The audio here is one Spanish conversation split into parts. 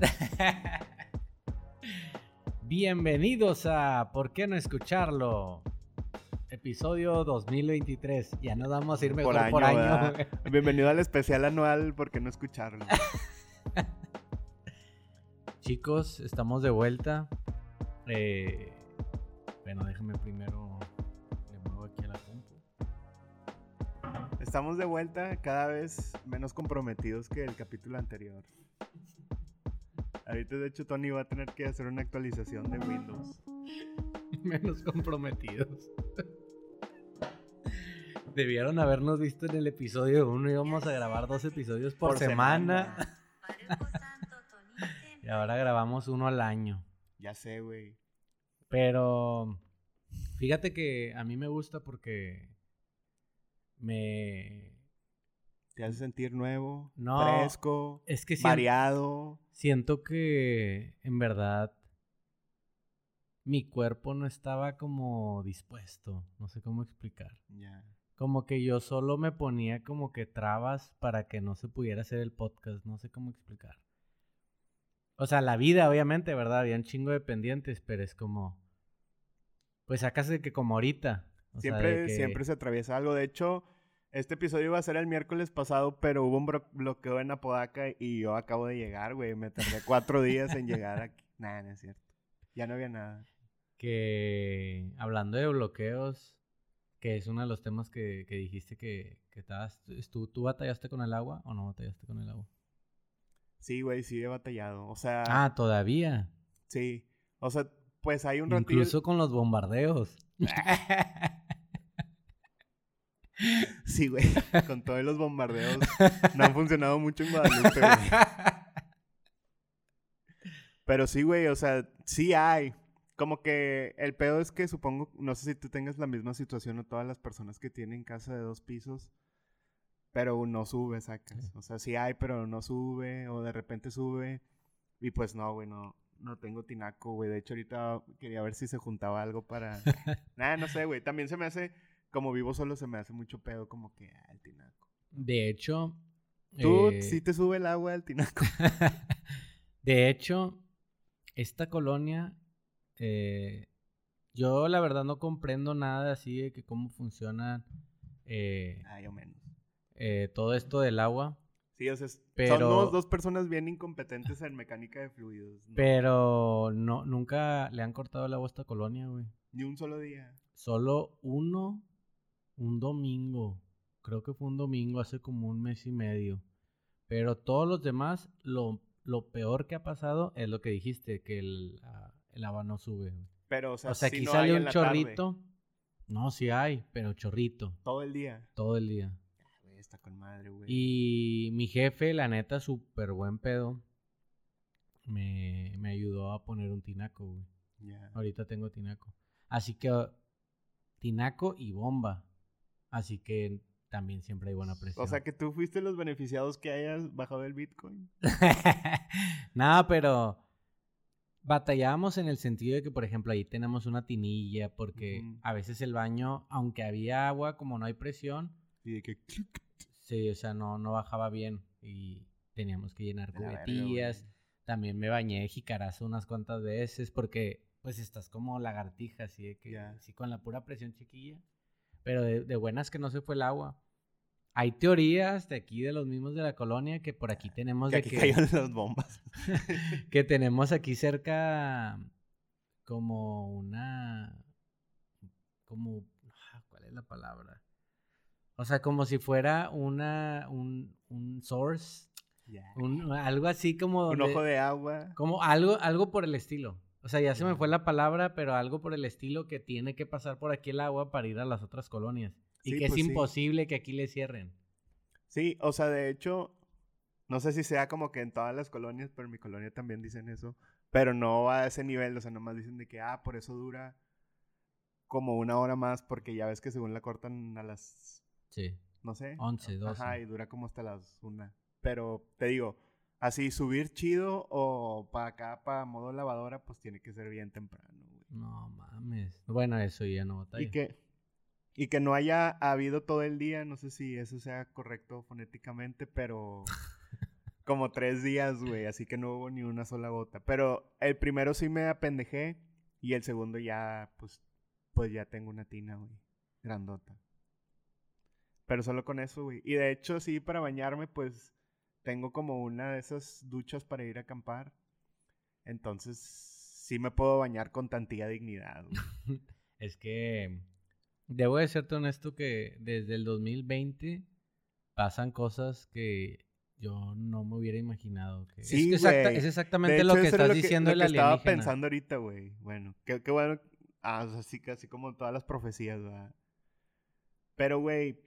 Bienvenidos a ¿Por qué no escucharlo? Episodio 2023. Ya nos vamos a ir mejor por año. Bienvenido al especial anual, ¿por qué no escucharlo? Chicos, estamos de vuelta. Eh, bueno, déjenme primero. Le muevo aquí a la compu. Estamos de vuelta cada vez menos comprometidos que el capítulo anterior. Ahorita, de hecho, Tony va a tener que hacer una actualización de Windows. Menos comprometidos. Debieron habernos visto en el episodio 1. Íbamos a grabar dos episodios por, Por semana. semana. y ahora grabamos uno al año. Ya sé, güey. Pero fíjate que a mí me gusta porque me Te hace sentir nuevo, No, fresco, es que siento, variado. siento que en verdad mi cuerpo no estaba como dispuesto, no sé cómo explicar. Como que yo solo me ponía como que trabas para que no se pudiera hacer el podcast, no sé cómo explicar. O sea, la vida, obviamente, ¿verdad? Había un chingo de pendientes, pero es como. Pues sacas de que como ahorita. o Siempre, que- siempre se atraviesa algo. De hecho, este episodio iba a ser el miércoles pasado, pero hubo un bloqueo en Apodaca y yo acabo de llegar, güey. Me tardé cuatro días en llegar aquí. Nah, no es cierto. Ya no había nada. que hablando de bloqueos, que es uno de los temas que, que dijiste que, que estabas, ¿tú, ¿tú batallaste con el agua o no batallaste con el agua? Sí, güey, sí he batallado. O sea, Ah, todavía. sí. O sea, pues hay un ratillo. Incluso con los bombardeos. Sí, güey. Con todos los bombardeos. No han funcionado mucho en Guadalupe, güey. Pero sí, güey, o sea, sí hay. Como que el pedo es que supongo, no sé si tú tengas la misma situación o todas las personas que tienen casa de dos pisos, pero no sube, sacas. O sea, sí hay, pero no sube, o de repente sube. Y pues no, güey, no, no tengo tinaco, güey. De hecho, ahorita quería ver si se juntaba algo para... Nada, no sé, güey. También se me hace, como vivo solo, se me hace mucho pedo como que, ah, el tinaco. De hecho, Tú eh, sí te sube el agua del tinaco. de hecho, esta colonia, eh, yo la verdad no comprendo nada así de que cómo funciona eh, Ay, o menos. eh, todo esto del agua. Sí, o sea, Pero- somos dos personas bien incompetentes en mecánica de fluidos. ¿no? Pero no, nunca le han cortado el agua a esta colonia, güey. Ni un solo día. Solo uno, un domingo. Creo que fue un domingo hace como un mes y medio. Pero todos los demás, lo, lo peor que ha pasado es lo que dijiste, que el, ah, el agua no sube. Pero, o sea, O sea, sí aquí no sale un tarde, chorrito. No, sí hay, pero chorrito. todo el día. Todo el día. Güey, está con madre, güey. Y mi jefe, la neta, súper buen pedo, me, me ayudó a poner un tinaco, güey. Ya. Ahorita tengo tinaco. Así que tinaco y bomba. Así que también siempre hay buena presión. O sea, que tú fuiste los beneficiados que hayas bajado el Bitcoin. no, pero batallábamos en el sentido de que, por ejemplo, ahí tenemos una tinilla, porque a veces el baño, aunque había agua, como no hay presión, Y de que... sí, o sea, no, no bajaba bien y teníamos que llenar verga, cubetillas. También me bañé de jicarazo unas cuantas veces porque pues estás como lagartija, así de que sí con la pura presión chiquilla. Pero de, de buenas que no se fue el agua. Hay teorías de aquí de los mismos de la colonia que por aquí tenemos Que de aquí que, cayeron las bombas. que tenemos aquí cerca como una como ah, ¿cuál es la palabra? O sea, como si fuera una un, un source, un, algo así como Un ojo de agua. como algo, algo por el estilo. O sea, ya se me fue la palabra, pero algo por el estilo que tiene que pasar por aquí el agua para ir a las otras colonias. Y Sí, que es pues sí. imposible que aquí le cierren. Sí, o sea, de hecho, no sé si sea como que en todas las colonias, pero en mi colonia también dicen eso. Pero no a ese nivel, o sea, nomás dicen de que, ah, por eso dura como una hora más, porque ya ves que según la cortan a las, Sí. no sé. 11, 12. Ajá, y dura como hasta las una. Pero te digo, así subir chido o para acá, para modo lavadora, pues tiene que ser bien temprano, güey. No mames. Bueno, eso ya no batalla. Y que, y que no haya habido todo el día, no sé si eso sea correcto fonéticamente, pero como tres días, güey, así que no hubo ni una sola gota. Pero el primero sí me apendejé y el segundo ya, pues, pues ya tengo una tina, güey, grandota. Pero solo con eso, güey. Y de hecho, sí, para bañarme, pues, tengo como una de esas duchas para ir a acampar. Entonces, sí me puedo bañar con tantía dignidad, es que debo de serte honesto que desde el 2020 pasan cosas que yo no me hubiera imaginado. Que Sí, es, exacta- güey. es exactamente hecho, lo que eso era estás diciendo lo el que estaba alienígena. pensando ahorita, güey. Bueno, qué, qué bueno. Ah, o sea, sí, casi como todas las profecías, ¿verdad? Pero, güey.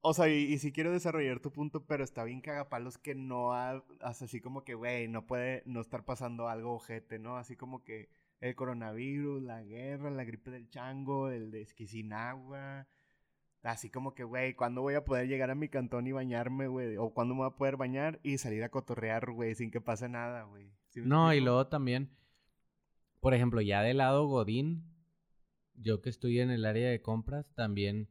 O- sea, y, y sí quiero desarrollar tu punto, pero está bien cagapalos que no ha, así como que, güey, no puede no estar pasando algo ojete, ¿no? Así como que el coronavirus, la guerra, la gripe del chango, el de Esquisinagua. Así como que, güey, ¿cuándo voy a poder llegar a mi cantón y bañarme, güey? O ¿cuándo me voy a poder bañar y salir a cotorrear, güey, sin que pase nada, güey? ¿Sí No, y luego también, por ejemplo, ya del lado Godín, yo que estoy en el área de compras, también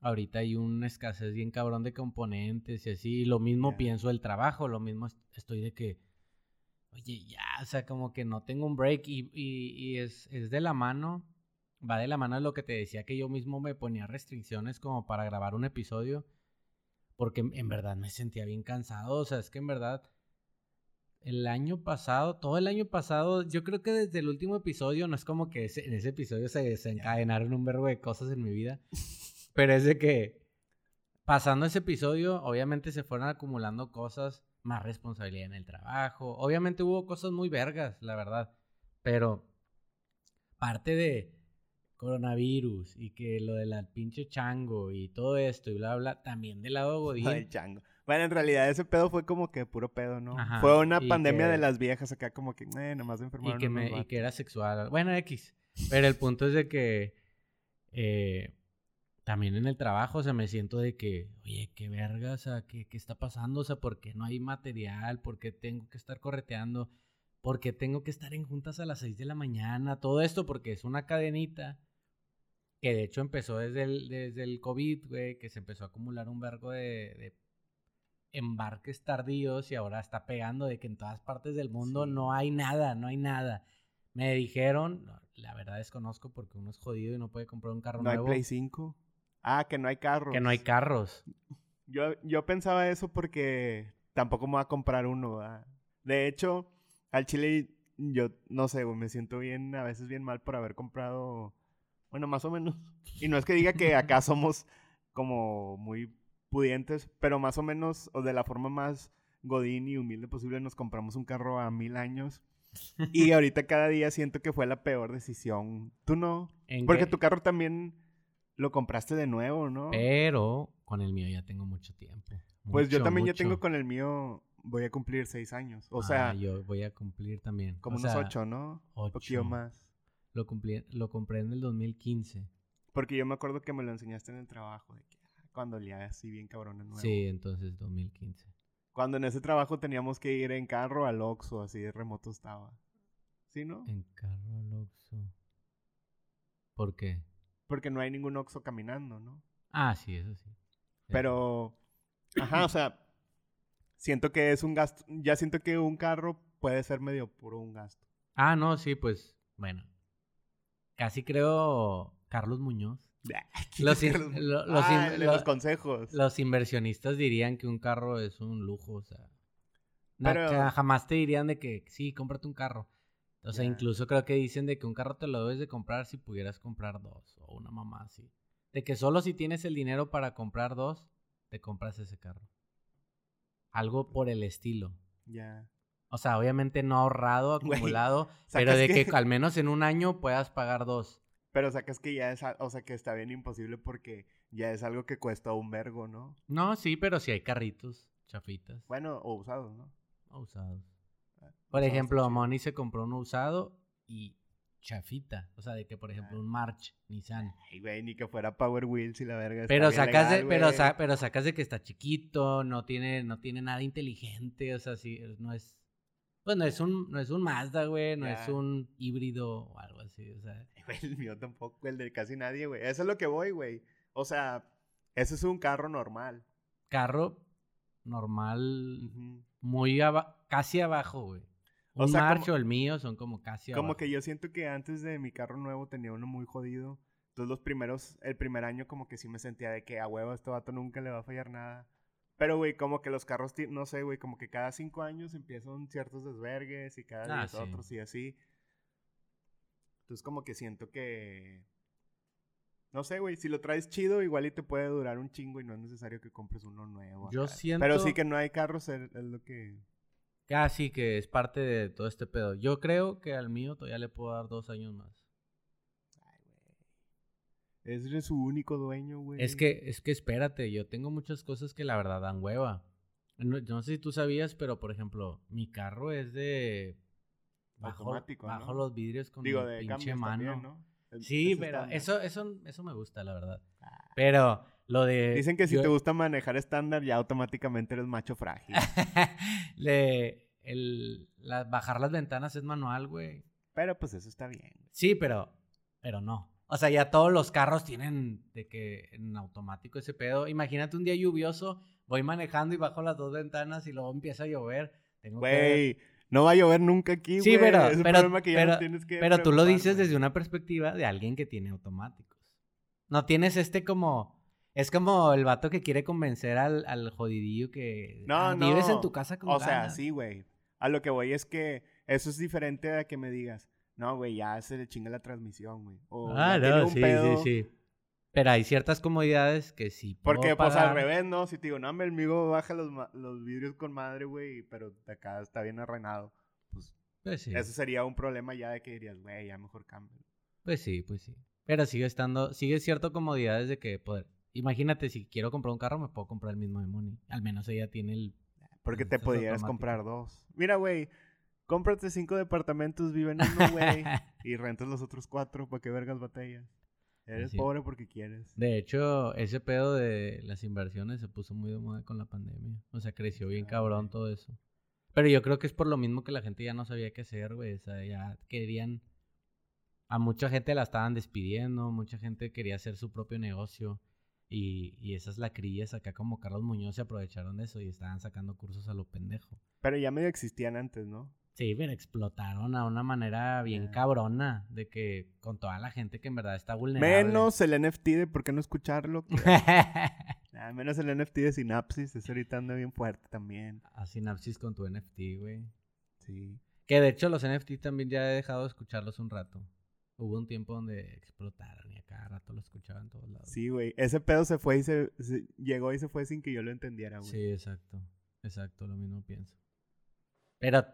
ahorita hay una escasez bien cabrón de componentes y así. y lo mismo pienso del trabajo, lo mismo est- estoy de que, oye, ya, o sea, como que no tengo un break y, y- y es, es de la mano, va de la mano de lo que te decía que yo mismo me ponía restricciones como para grabar un episodio, porque en- en verdad me sentía bien cansado, o sea, es que en verdad el año pasado, todo el año pasado, yo creo que desde el último episodio, no es como que ese- en ese episodio se desencadenaron un verbo de cosas en mi vida, pero es de que pasando ese episodio, obviamente se fueron acumulando cosas, más responsabilidad en el trabajo, obviamente hubo cosas muy vergas, la verdad, pero parte de coronavirus y que lo de la pinche chango y todo esto y bla, bla, también del lado Godín. Del chango. Bueno, en realidad ese pedo fue como que puro pedo, ¿no? Ajá, Fue una y pandemia que- de las viejas acá como que, eh, nomás y enfermaron que, unos me, y vatos. que era sexual. Bueno, X. Pero el punto es de que eh, también en el trabajo, o sea, me siento de que, oye, qué verga, o sea, ¿qué, qué está pasando? O sea, ¿por qué no hay material? ¿Por qué tengo que estar correteando? ¿Por qué tengo que estar en juntas a las 6 de la mañana? Todo esto porque es una cadenita que de hecho empezó desde el, desde el COVID, güey, que se empezó a acumular un vergo de, de embarques tardíos y ahora está pegando de que en todas partes del mundo Sí. no hay nada, no hay nada. Me dijeron, no, la verdad desconozco porque uno es jodido y no puede comprar un carro ¿No hay nuevo, Play 5? Ah, que no hay carros. que no hay carros. Yo, yo pensaba eso porque tampoco me voy a comprar uno, ¿verdad? De hecho, al chile yo no sé, güey, me siento bien, a veces bien mal por haber comprado, bueno, más o menos. Y no es que diga que acá somos como muy pudientes, pero más o menos, o de la forma más godín y humilde posible, nos compramos un carro a mil años. Y ahorita cada día siento que fue la peor decisión. ¿Tú no? ¿En Porque qué? tu carro también lo compraste de nuevo, ¿no? Pero con el mío ya tengo mucho tiempo. Pues yo mucho, también ya tengo con el mío, voy a cumplir seis años. O Ah, sea, yo voy a cumplir también. como O unos sea, ocho, ¿no? Un poquillo ocho. más. Lo, cumplí, lo compré en el 2015. Porque yo me acuerdo que me lo enseñaste en el trabajo, de que ah, cuando olía así bien cabrón nuevo. Sí, entonces 2015. Cuando en ese trabajo teníamos que ir en carro al Oxxo, así de remoto estaba. ¿Sí, no? En carro al Oxxo. ¿Por qué? Porque no hay ningún Oxxo caminando, ¿no? Ah, sí, eso sí. Pero, ajá, o sea, siento que es un gasto, ya siento que un carro puede ser medio puro un gasto. Ah, no, sí, pues, bueno. Casi creo Carlos Muñoz. Los in- Carlos- lo- los Ah, in- lo- los consejos. Los inversionistas dirían que un carro es un lujo, o sea. Pero- jamás te dirían de que sí, cómprate un carro. O sea, incluso creo que dicen de que un carro te lo debes de comprar si pudieras comprar dos o una mamá así. De que solo si tienes el dinero para comprar dos, te compras ese carro. Algo por el estilo. Ya. O sea, obviamente no ahorrado, acumulado, pero de que... que- al menos en un año puedas pagar dos. Pero sacas que ya es, o sea, que está bien imposible porque ya es algo que cuesta un vergo, ¿no? No, sí, pero si hay carritos, chafitas, Bueno, o usados, ¿no? o usados. Por ejemplo. Moni se compró uno usado y chafita. O sea, de que, por ejemplo, Ah. un March, Nissan. Ay, güey, ni que fuera Power Wheels y la verga. está Pero sacas, de, pero, sa- pero sacas de que está chiquito, no tiene, no tiene nada inteligente, o sea, sí, no es... Pues no es un, no es un Mazda, güey, no es un híbrido o algo así, o sea... Güey, el mío tampoco, el de casi nadie, güey. Eso es lo que voy, güey. O sea, ese es un carro normal. Carro normal, muy aba- casi abajo, güey. O Un sea, como- o el mío son como casi Como abajo. que yo siento que antes de mi carro nuevo tenía uno muy jodido. Entonces los primeros, el primer año como que sí me sentía de que a huevo este vato nunca le va a fallar nada. Pero, güey, como que los carros, no sé, güey, como que cada cinco años empiezan ciertos desvergues y cada Ah, diez sí. otros y así. Entonces como que siento que... No sé, güey, si lo traes chido, igual y te puede durar un chingo y no es necesario que compres uno nuevo. Yo acá. siento- Pero sí que no hay carros es lo que... Casi que es parte de todo este pedo. Yo creo que al mío todavía le puedo dar dos años más. Ay, güey. Es su único dueño, güey. Es que, es que espérate, yo tengo muchas cosas que la verdad dan hueva. No, no sé si tú sabías, pero por ejemplo, mi carro es de bajo, Automático, bajo ¿no? los vidrios con Digo, mi de pinche mano. también, ¿no? El- Sí, pero eso, eso, eso me gusta, la verdad. Ah. Pero lo de. Dicen que si yo- te gusta manejar estándar, ya automáticamente eres macho frágil. le- el, la- bajar las ventanas es manual, güey. pero pues eso está bien. güey. Sí, pero, pero no. O sea, ya todos los carros tienen de que en automático ese pedo. Imagínate un día lluvioso, voy manejando y bajo las dos ventanas y luego empieza a llover. Tengo que... Güey, no va a llover nunca aquí, Sí, güey. pero, Es un pero, problema que ya no pero, tienes que pero tú lo dices güey. desde una perspectiva de alguien que tiene automáticos. No tienes este como... Es como el vato que quiere convencer al, al jodidillo que... No, "Ah, Vives en no. tu casa con O sea, ganas". sí, güey. A lo que voy es que eso es diferente a que me digas, no, güey, ya se le chinga la transmisión, güey. O Ah, no, un sí, pedo. sí, sí. Pero hay ciertas comodidades que sí puedo Porque, pues, al pagar. revés, ¿no? Si te digo, no, el amigo baja los, los vidrios con madre, güey, pero de acá está bien arruinado. Pues, Pues sí. eso sería un problema ya de que dirías, güey, ya mejor cambio. Pues sí, pues sí. Pero sigue estando, sigue cierto comodidades de que poder. Imagínate, si quiero comprar un carro, me puedo comprar el mismo de Money. Al menos ella tiene el. Porque Pues te pudieras comprar dos. Mira, güey, cómprate cinco departamentos, vive en uno, güey, y rentas los otros cuatro, ¿para qué vergas batallas? Eres Así. pobre porque quieres. De hecho, ese pedo de las inversiones se puso muy de moda con la pandemia. O sea, creció bien Ah, cabrón todo eso. Pero yo creo que es por lo mismo que la gente ya no sabía qué hacer, güey. O sea, ya querían. A mucha gente la estaban despidiendo, mucha gente quería hacer su propio negocio. Y, y esas lacrillas acá como Carlos Muñoz se aprovecharon de eso y estaban sacando cursos a lo pendejo. Pero ya medio existían antes, ¿no? Sí, pero explotaron a una manera bien cabrona de que con toda la gente que en verdad está vulnerable. Menos el NFT de por qué no escucharlo. que- Ah, menos el NFT de Synapsis, ese ahorita anda bien fuerte también. a sinapsis con tu NFT, güey. Sí. Que de hecho los NFT también ya he dejado de escucharlos un rato. Hubo un tiempo donde explotaron y a cada rato lo escuchaba en todos lados. Sí, güey. Ese pedo se fue y se, se- llegó y se fue sin que yo lo entendiera, güey. Sí, exacto. Exacto, lo mismo pienso. Pero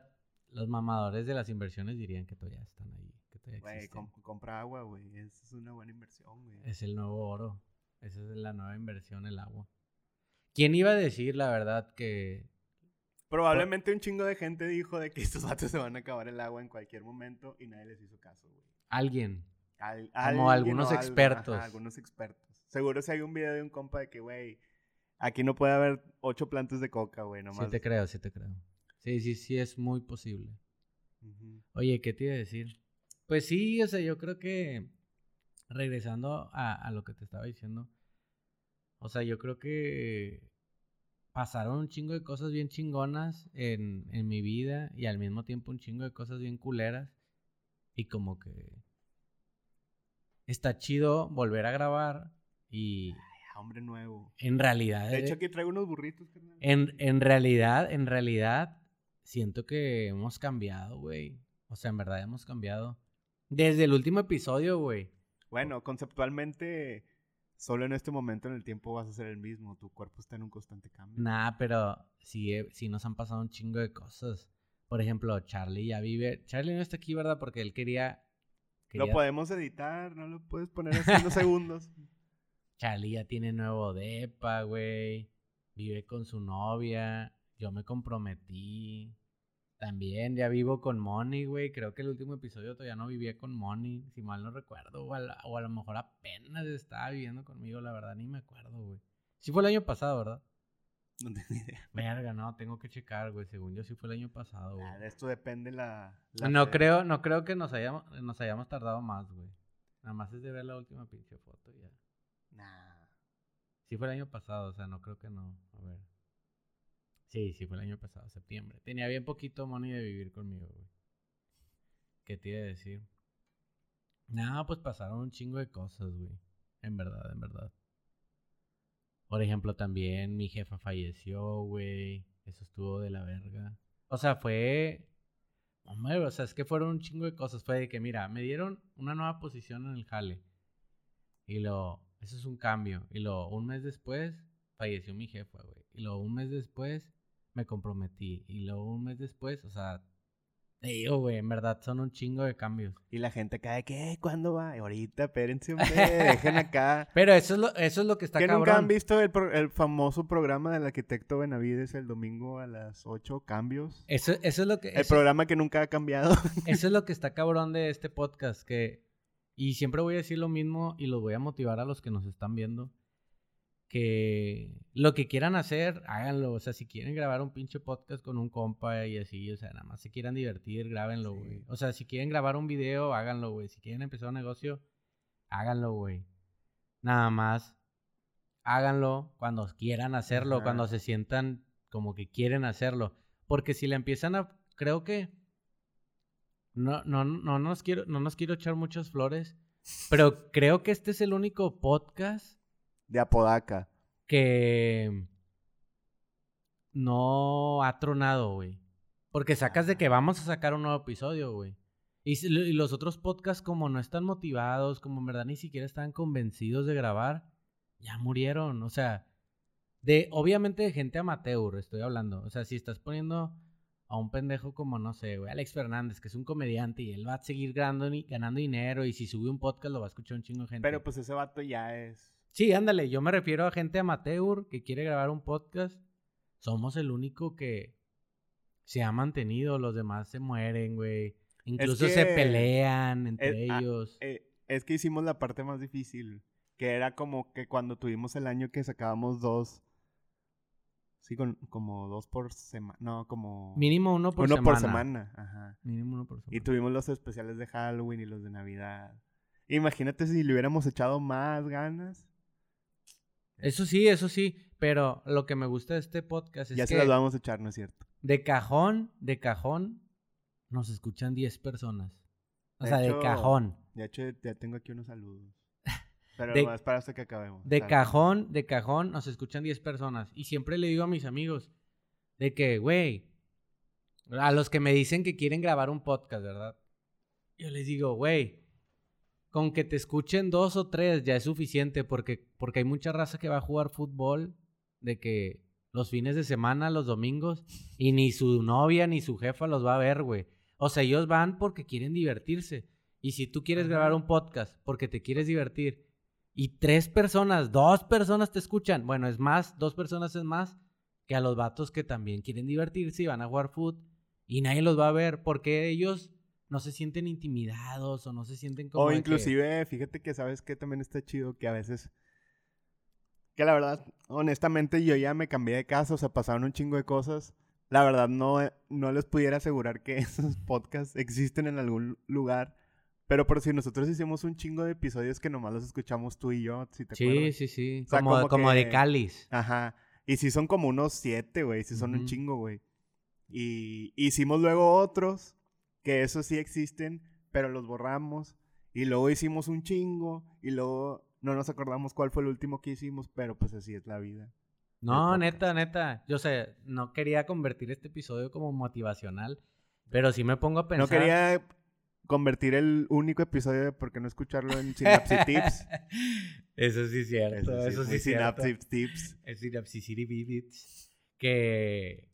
los mamadores de las inversiones dirían que todavía están ahí. Que todavía Güey, compra agua, güey. Esa es una buena inversión, güey. Es el nuevo oro. Esa es la nueva inversión, el agua. ¿Quién iba a decir, la verdad, que... Probablemente un chingo de gente dijo de que estos vatos se van a acabar el agua en cualquier momento y nadie les hizo caso, güey. Alguien. Al- Como alguien algunos expertos. ajá, algunos expertos. Seguro si hay un video de un compa de que, güey, aquí no puede haber ocho plantas de coca, güey, nomás. Sí te creo, sí te creo. Sí, sí, sí, es muy posible. Oye, ¿qué te iba a decir? Pues sí, o sea, yo creo que regresando a, a lo que te estaba diciendo, o sea, yo creo que pasaron un chingo de cosas bien chingonas en, en mi vida y al mismo tiempo un chingo de cosas bien culeras y como que está chido volver a grabar y Ay, hombre nuevo. en realidad... De hecho, aquí traigo unos burritos, carnal. En, en realidad, en realidad, siento que hemos cambiado, güey. O sea, en verdad hemos cambiado. Desde el último episodio, güey. Bueno, conceptualmente, solo en este momento en el tiempo vas a ser el mismo. Tu cuerpo está en un constante cambio. Nah, pero sí, eh, sí nos han pasado un chingo de cosas. Por ejemplo, Charlie ya vive. Charlie no está aquí, ¿verdad? Porque él quería. Lo podemos editar, no lo puedes poner así en dos segundos. Charlie ya tiene nuevo depa, güey. Vive con su novia. Yo me comprometí. También ya vivo con Moni, güey. Creo que el último episodio todavía no vivía con Moni, si mal no recuerdo. O a, la- o a lo mejor apenas estaba viviendo conmigo, la verdad, ni me acuerdo, güey. Sí fue el año pasado, ¿verdad? No tengo idea. Verga, no, tengo que checar, güey. Según yo sí fue el año pasado, güey. De esto depende la. la No fe. creo, no creo que nos hayamos, nos hayamos tardado más, güey. Nada más es de ver la última pinche foto y ya. Nah. Sí fue el año pasado, o sea, no creo que no. A ver. Sí, sí, fue el año pasado, septiembre. Tenía bien poquito money de vivir conmigo, güey. ¿Qué te iba a decir? No, pues pasaron un chingo de cosas, güey. En verdad, en verdad. Por ejemplo, también mi jefa falleció, güey. Eso estuvo de la verga. O sea, fue. Hombre, o sea, es que fueron un chingo de cosas. Fue de que, mira, me dieron una nueva posición en el jale. Y lo. Eso es un cambio. Y luego, un mes después, falleció mi jefa, güey. Y luego, un mes después, me comprometí. Y luego, un mes después, o sea, te digo, güey, en verdad son un chingo de cambios. Y la gente cae, ¿qué? ¿Cuándo va? Ahorita, espérense, hombre, dejen acá. Pero eso es lo, eso es lo que está ¿Que cabrón. nunca han visto el, pro- el famoso programa del arquitecto Benavides el domingo a las 8, Cambios? Eso, eso es lo que... El eso- programa que nunca ha cambiado. Eso es lo que está cabrón de este podcast, que... Y siempre voy a decir lo mismo y los voy a motivar a los que nos están viendo. Que lo que quieran hacer, háganlo. O sea, si quieren grabar un pinche podcast con un compa y así, o sea, nada más se quieran divertir, grábenlo, Sí. güey. O sea, si quieren grabar un video, háganlo, güey. Si quieren empezar un negocio, háganlo, güey. Nada más, háganlo cuando quieran hacerlo, Ajá. cuando se sientan como que quieren hacerlo. Porque si le empiezan a... Creo que... No, no, no, nos quiero, no nos quiero echar muchas flores, pero creo que este es el único podcast De Apodaca. que no ha tronado, güey. Porque sacas de que vamos a sacar un nuevo episodio, güey. Y, si- y los otros podcasts, como no están motivados, como en verdad ni siquiera están convencidos de grabar, ya murieron. O sea, de, obviamente de gente amateur, estoy hablando. O sea, si estás poniendo a un pendejo como, no sé, güey, Alex Fernández, que es un comediante y él va a seguir ganando, ganando dinero y si sube un podcast lo va a escuchar un chingo de gente. Pero pues ese vato ya es... Sí, ándale, yo me refiero a gente amateur que quiere grabar un podcast. Somos el único que se ha mantenido, los demás se mueren, güey. Incluso se que- pelean entre es- ah, ellos. eh, es que hicimos la parte más difícil. Que era como que cuando tuvimos el año que sacábamos dos... Sí, con, como dos por semana. No, como... Mínimo uno por uno semana. por semana. Ajá. Mínimo uno por semana. Y tuvimos los especiales de Halloween y los de Navidad. Imagínate si le hubiéramos echado más ganas. Eso sí, eso sí. Pero lo que me gusta de este podcast es ya que se las vamos a echar, ¿no es cierto? de cajón, de cajón, nos escuchan 10 personas. O De sea, hecho, de cajón. De hecho, ya tengo aquí unos saludos. Pero De- más para hasta que acabemos. De cajón, de cajón, nos escuchan 10 personas. Y siempre le digo a mis amigos de que, güey, a los que me dicen que quieren grabar un podcast, ¿verdad? Yo les digo, güey, con que te escuchen dos o tres ya es suficiente porque, porque hay mucha raza que va a jugar fútbol de que los fines de semana, los domingos, y ni su novia ni su jefa los va a ver, güey. O sea, ellos van porque quieren divertirse. Y si tú quieres Ajá. grabar un podcast porque te quieres divertir y tres personas, dos personas te escuchan, bueno, es más, dos personas es más que a los vatos que también quieren divertirse y van a jugar fútbol y nadie los va a ver porque ellos no se sienten intimidados o no se sienten como O que- inclusive, fíjate que sabes que también está chido que a veces... Que la verdad, honestamente, yo ya me cambié de casa, o sea, pasaron un chingo de cosas. La verdad, no, no les pudiera asegurar que esos podcasts existen en algún lugar. Pero por si nosotros hicimos un chingo de episodios que nomás los escuchamos tú y yo, si te Sí, acuerdas. sí, sí, O sea, como, como como de cáliz. Ajá. Y sí son como unos siete, güey. Sí son un chingo, güey. Y hicimos luego otros, que esos sí existen, pero los borramos. Y luego hicimos un chingo. Y luego no nos acordamos cuál fue el último que hicimos, pero pues así es la vida. No, neta, neta. Yo sé, no quería convertir este episodio como motivacional, pero sí me pongo a pensar. No quería convertir el único episodio de por qué no escucharlo en Synapse Tips. Eso sí es cierto, sí, eso sí es cierto. Synapse Tips. Es Synapsicity Vivids. Que.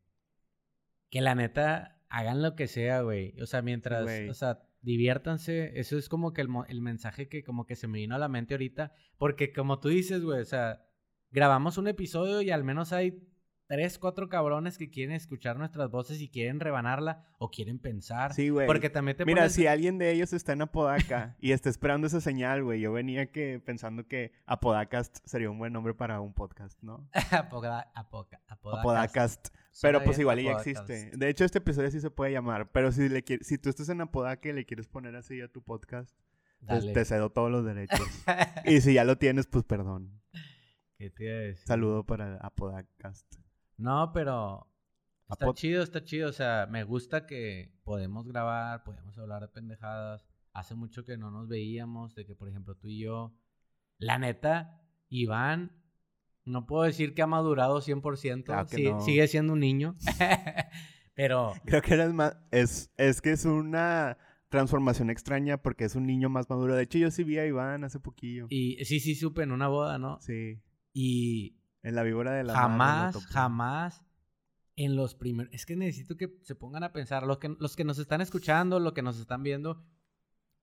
Que la neta hagan lo que sea, güey. O sea, mientras. O sea, diviértanse. Eso es como que el, mo- el mensaje que como que se me vino a la mente ahorita. Porque como tú dices, güey, o sea, grabamos un episodio y al menos hay tres, cuatro cabrones que quieren escuchar nuestras voces y quieren rebanarla o quieren pensar. Sí, güey. Porque también te Mira, pones- si alguien de ellos está en Apodaca y está esperando esa señal, güey, yo venía que pensando que Apodacast sería un buen nombre para un podcast, ¿no? Apoda- apoca- apodacast. Apodacast. Pero pues igual ya existe. De hecho, este episodio sí se puede llamar. Pero si le si tú estás en Apodaca y le quieres poner así a tu podcast, pues te cedo todos los derechos. y si ya lo tienes, pues perdón. ¿Qué te iba a decir? Saludo para Apodacast. No, pero Está chido, está chido. O sea, me gusta que podemos grabar, podemos hablar de pendejadas. Hace mucho que no nos veíamos, de que, por ejemplo, tú y yo. La neta, Iván, no puedo decir que ha madurado 100%. Claro que sí- no. Sigue siendo un niño. Pero Creo que eres más. Es, es que es una transformación extraña porque es un niño más maduro. De hecho, yo sí vi a Iván hace poquillo. Y sí, sí, supe en una boda, ¿no? Sí. Y En la víbora de la jamás, jamás en los primeros... Es que necesito que se pongan a pensar, los que, los que nos están escuchando, los que nos están viendo,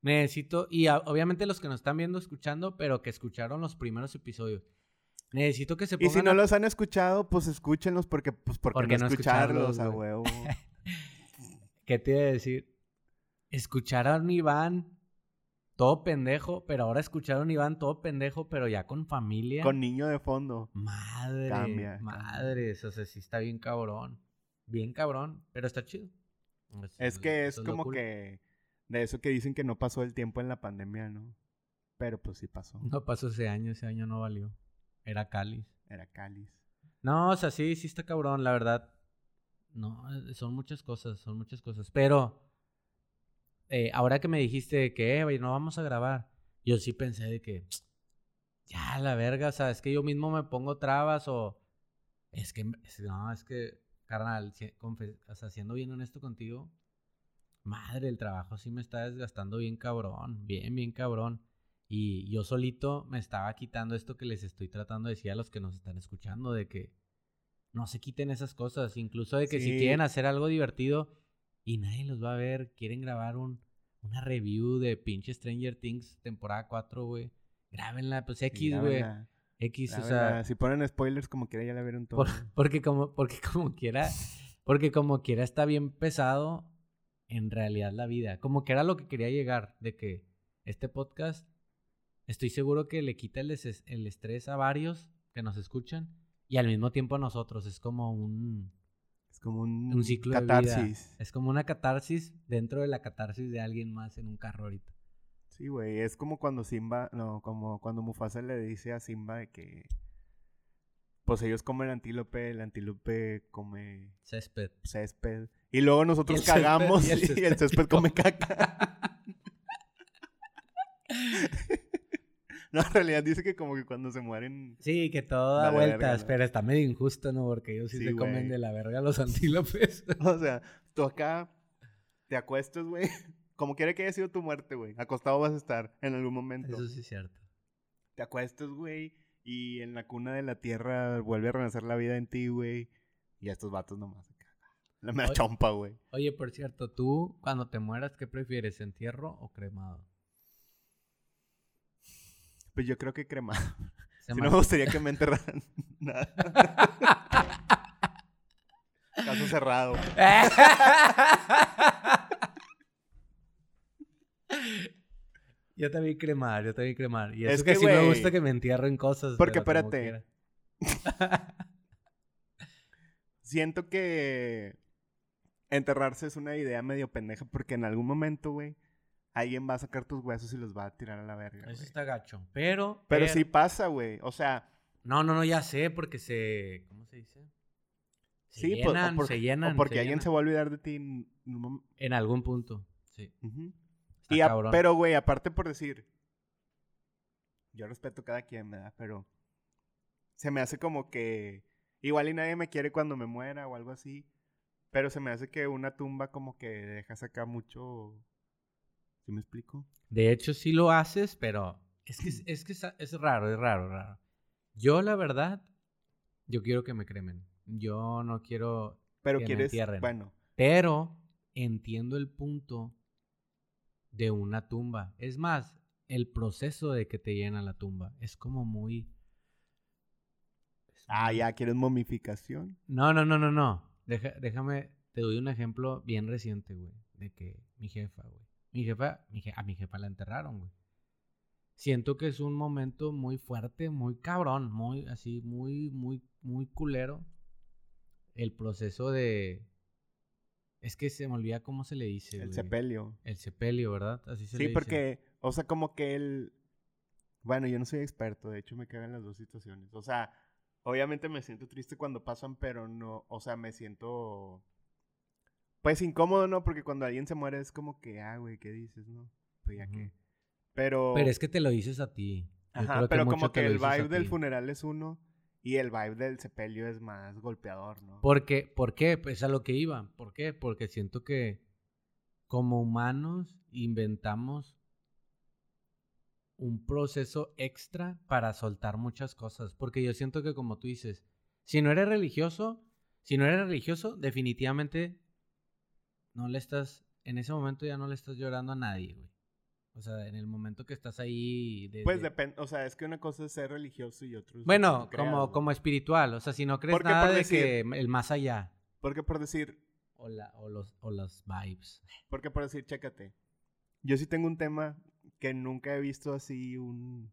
necesito, y a- obviamente los que nos están viendo, escuchando, pero que escucharon los primeros episodios. Necesito que se Y pongan si no a- los han escuchado, pues escúchenlos porque, pues, porque ¿Por qué no, no escucharlos, a huevo. ¿Qué te iba a decir? Escucharon Iván todo pendejo, pero ahora escucharon Iván todo pendejo, pero ya con familia. Con niño de fondo. Madre, Cambia, cambia. madre, o sea, sí está bien cabrón. Bien cabrón, pero está chido. Es que es como cool. que de eso que dicen que no pasó el tiempo en la pandemia, ¿no? Pero pues sí pasó. No pasó ese año, ese año no valió. Era cáliz. Era cáliz. No, o sea, sí, sí está cabrón, la verdad. No, eh, son muchas cosas, son muchas cosas. Pero, eh, ahora que me dijiste que, eh, no vamos a grabar, yo sí pensé de que, ya, la verga, o sea, es que yo mismo me pongo trabas o, es que, es- no, es que, carnal, si- o sea, siendo bien honesto contigo, madre, el trabajo sí me está desgastando bien cabrón, bien, bien cabrón. Y yo solito me estaba quitando esto que les estoy tratando de decir a los que nos están escuchando, de que no se quiten esas cosas, incluso de que si quieren hacer algo divertido y nadie los va a ver, quieren grabar un, una review de pinche Stranger Things temporada 4, güey. Grábenla, pues X, güey. X, o sea, si ponen spoilers como quiera ya la vieron todo. por- porque como porque como quiera, porque como quiera está bien pesado en realidad la vida. Como que era lo que quería llegar de que este podcast estoy seguro que le quita el, estrés a varios que nos escuchan y al mismo tiempo a nosotros es como un Es como un, un ciclo de catarsis. vida. Es como una catarsis dentro de la catarsis de alguien más en un carro ahorita. Sí, güey, es como cuando Simba, no, como cuando Mufasa le dice a Simba de que pues ellos comen antílope, el antílope come Césped. césped y luego nosotros Y el césped- cagamos y el y el césped come caca. no, en realidad dice que como que cuando se mueren Sí, que todo da vueltas, verga, ¿no? pero está medio injusto, ¿no? Porque ellos sí, Sí, se comen de la verga los antílopes. O sea, tú acá te acuestas, güey. Como quiera que haya sido tu muerte, güey. Acostado vas a estar en algún momento. Eso sí es cierto. Te acuestas, güey. Y en la cuna de la tierra vuelve a renacer la vida en ti, güey. Y a estos vatos nomás. La mera chompa, güey. Oye, por cierto, tú cuando te mueras, ¿qué prefieres, entierro o cremado? Pues yo creo que cremado. Si me no me gustaría que me enterraran. Nada. Caso cerrado. Yo también cremar, yo también cremar. Y Es eso que, que, sí me güey, gusta que me entierren cosas. porque, espérate. Siento que enterrarse es una idea medio pendeja porque en algún momento, güey, alguien va a sacar tus huesos y los va a tirar a la verga. Eso güey. está gacho. Pero, Pero sí pasa, güey. O sea, No, no, no, ya sé, porque se. ¿Cómo se dice? Se sí, po- llenan, por- se llenan. o porque se alguien llenan. se va a olvidar de ti. en En algún punto. Sí. Y a- cabrón. pero, güey, aparte por decir, yo respeto a cada quien, ¿verdad? Pero se me hace como que igual y nadie me quiere cuando me muera o algo así. Pero se me hace que una tumba como que dejas acá mucho... ¿Sí me explico? De hecho, sí lo haces, pero es que es, que es, es raro, es raro, raro. Yo, la verdad, yo quiero que me cremen. Yo no quiero. Pero Que me entierren. Bueno, Pero entiendo el punto de una tumba. Es más, el proceso de que te llena la tumba es como muy. es ah, muy- ya, ¿quieres momificación? No, no, no, no, no. Deja- déjame, te doy un ejemplo bien reciente, güey. De que mi jefa, güey. Mi jefa, mi je- a mi jefa la enterraron, güey. Siento que es un momento muy fuerte, muy cabrón, muy así, muy, muy, muy culero. El proceso de. Es que se me olvida cómo se le dice. El güey. sepelio. El sepelio, ¿verdad? Así se le Sí, dice. porque, o sea, como que el... Bueno, yo no soy experto, de hecho me cagan las dos situaciones. O sea, Obviamente me siento triste cuando pasan, pero no, o sea, me siento pues incómodo, ¿no? Porque cuando alguien se muere es como que, ah, güey, ¿qué dices, no? Pues ya que. Pero. Pero es que te lo dices a ti. Yo Ajá, que pero como que el vibe del ti. funeral es uno y el vibe del sepelio es más golpeador, ¿no? Porque, ¿Por qué? Pues a lo que iba. ¿Por qué? Porque siento que como humanos inventamos un proceso extra para soltar muchas cosas. Porque yo siento que como tú dices, si no eres religioso, si no eres religioso, definitivamente no le estás, en ese momento ya no le estás llorando a nadie, güey. O sea, en el momento que estás ahí... de- Pues de- depende, o sea, es que una cosa es ser religioso y otro es Bueno, no como, como espiritual. O sea, si no crees Porque nada de decir- que el más allá. Porque por decir, O, la, o, los, o las vibes. porque por decir, chécate. Yo sí tengo un tema que nunca he visto así un,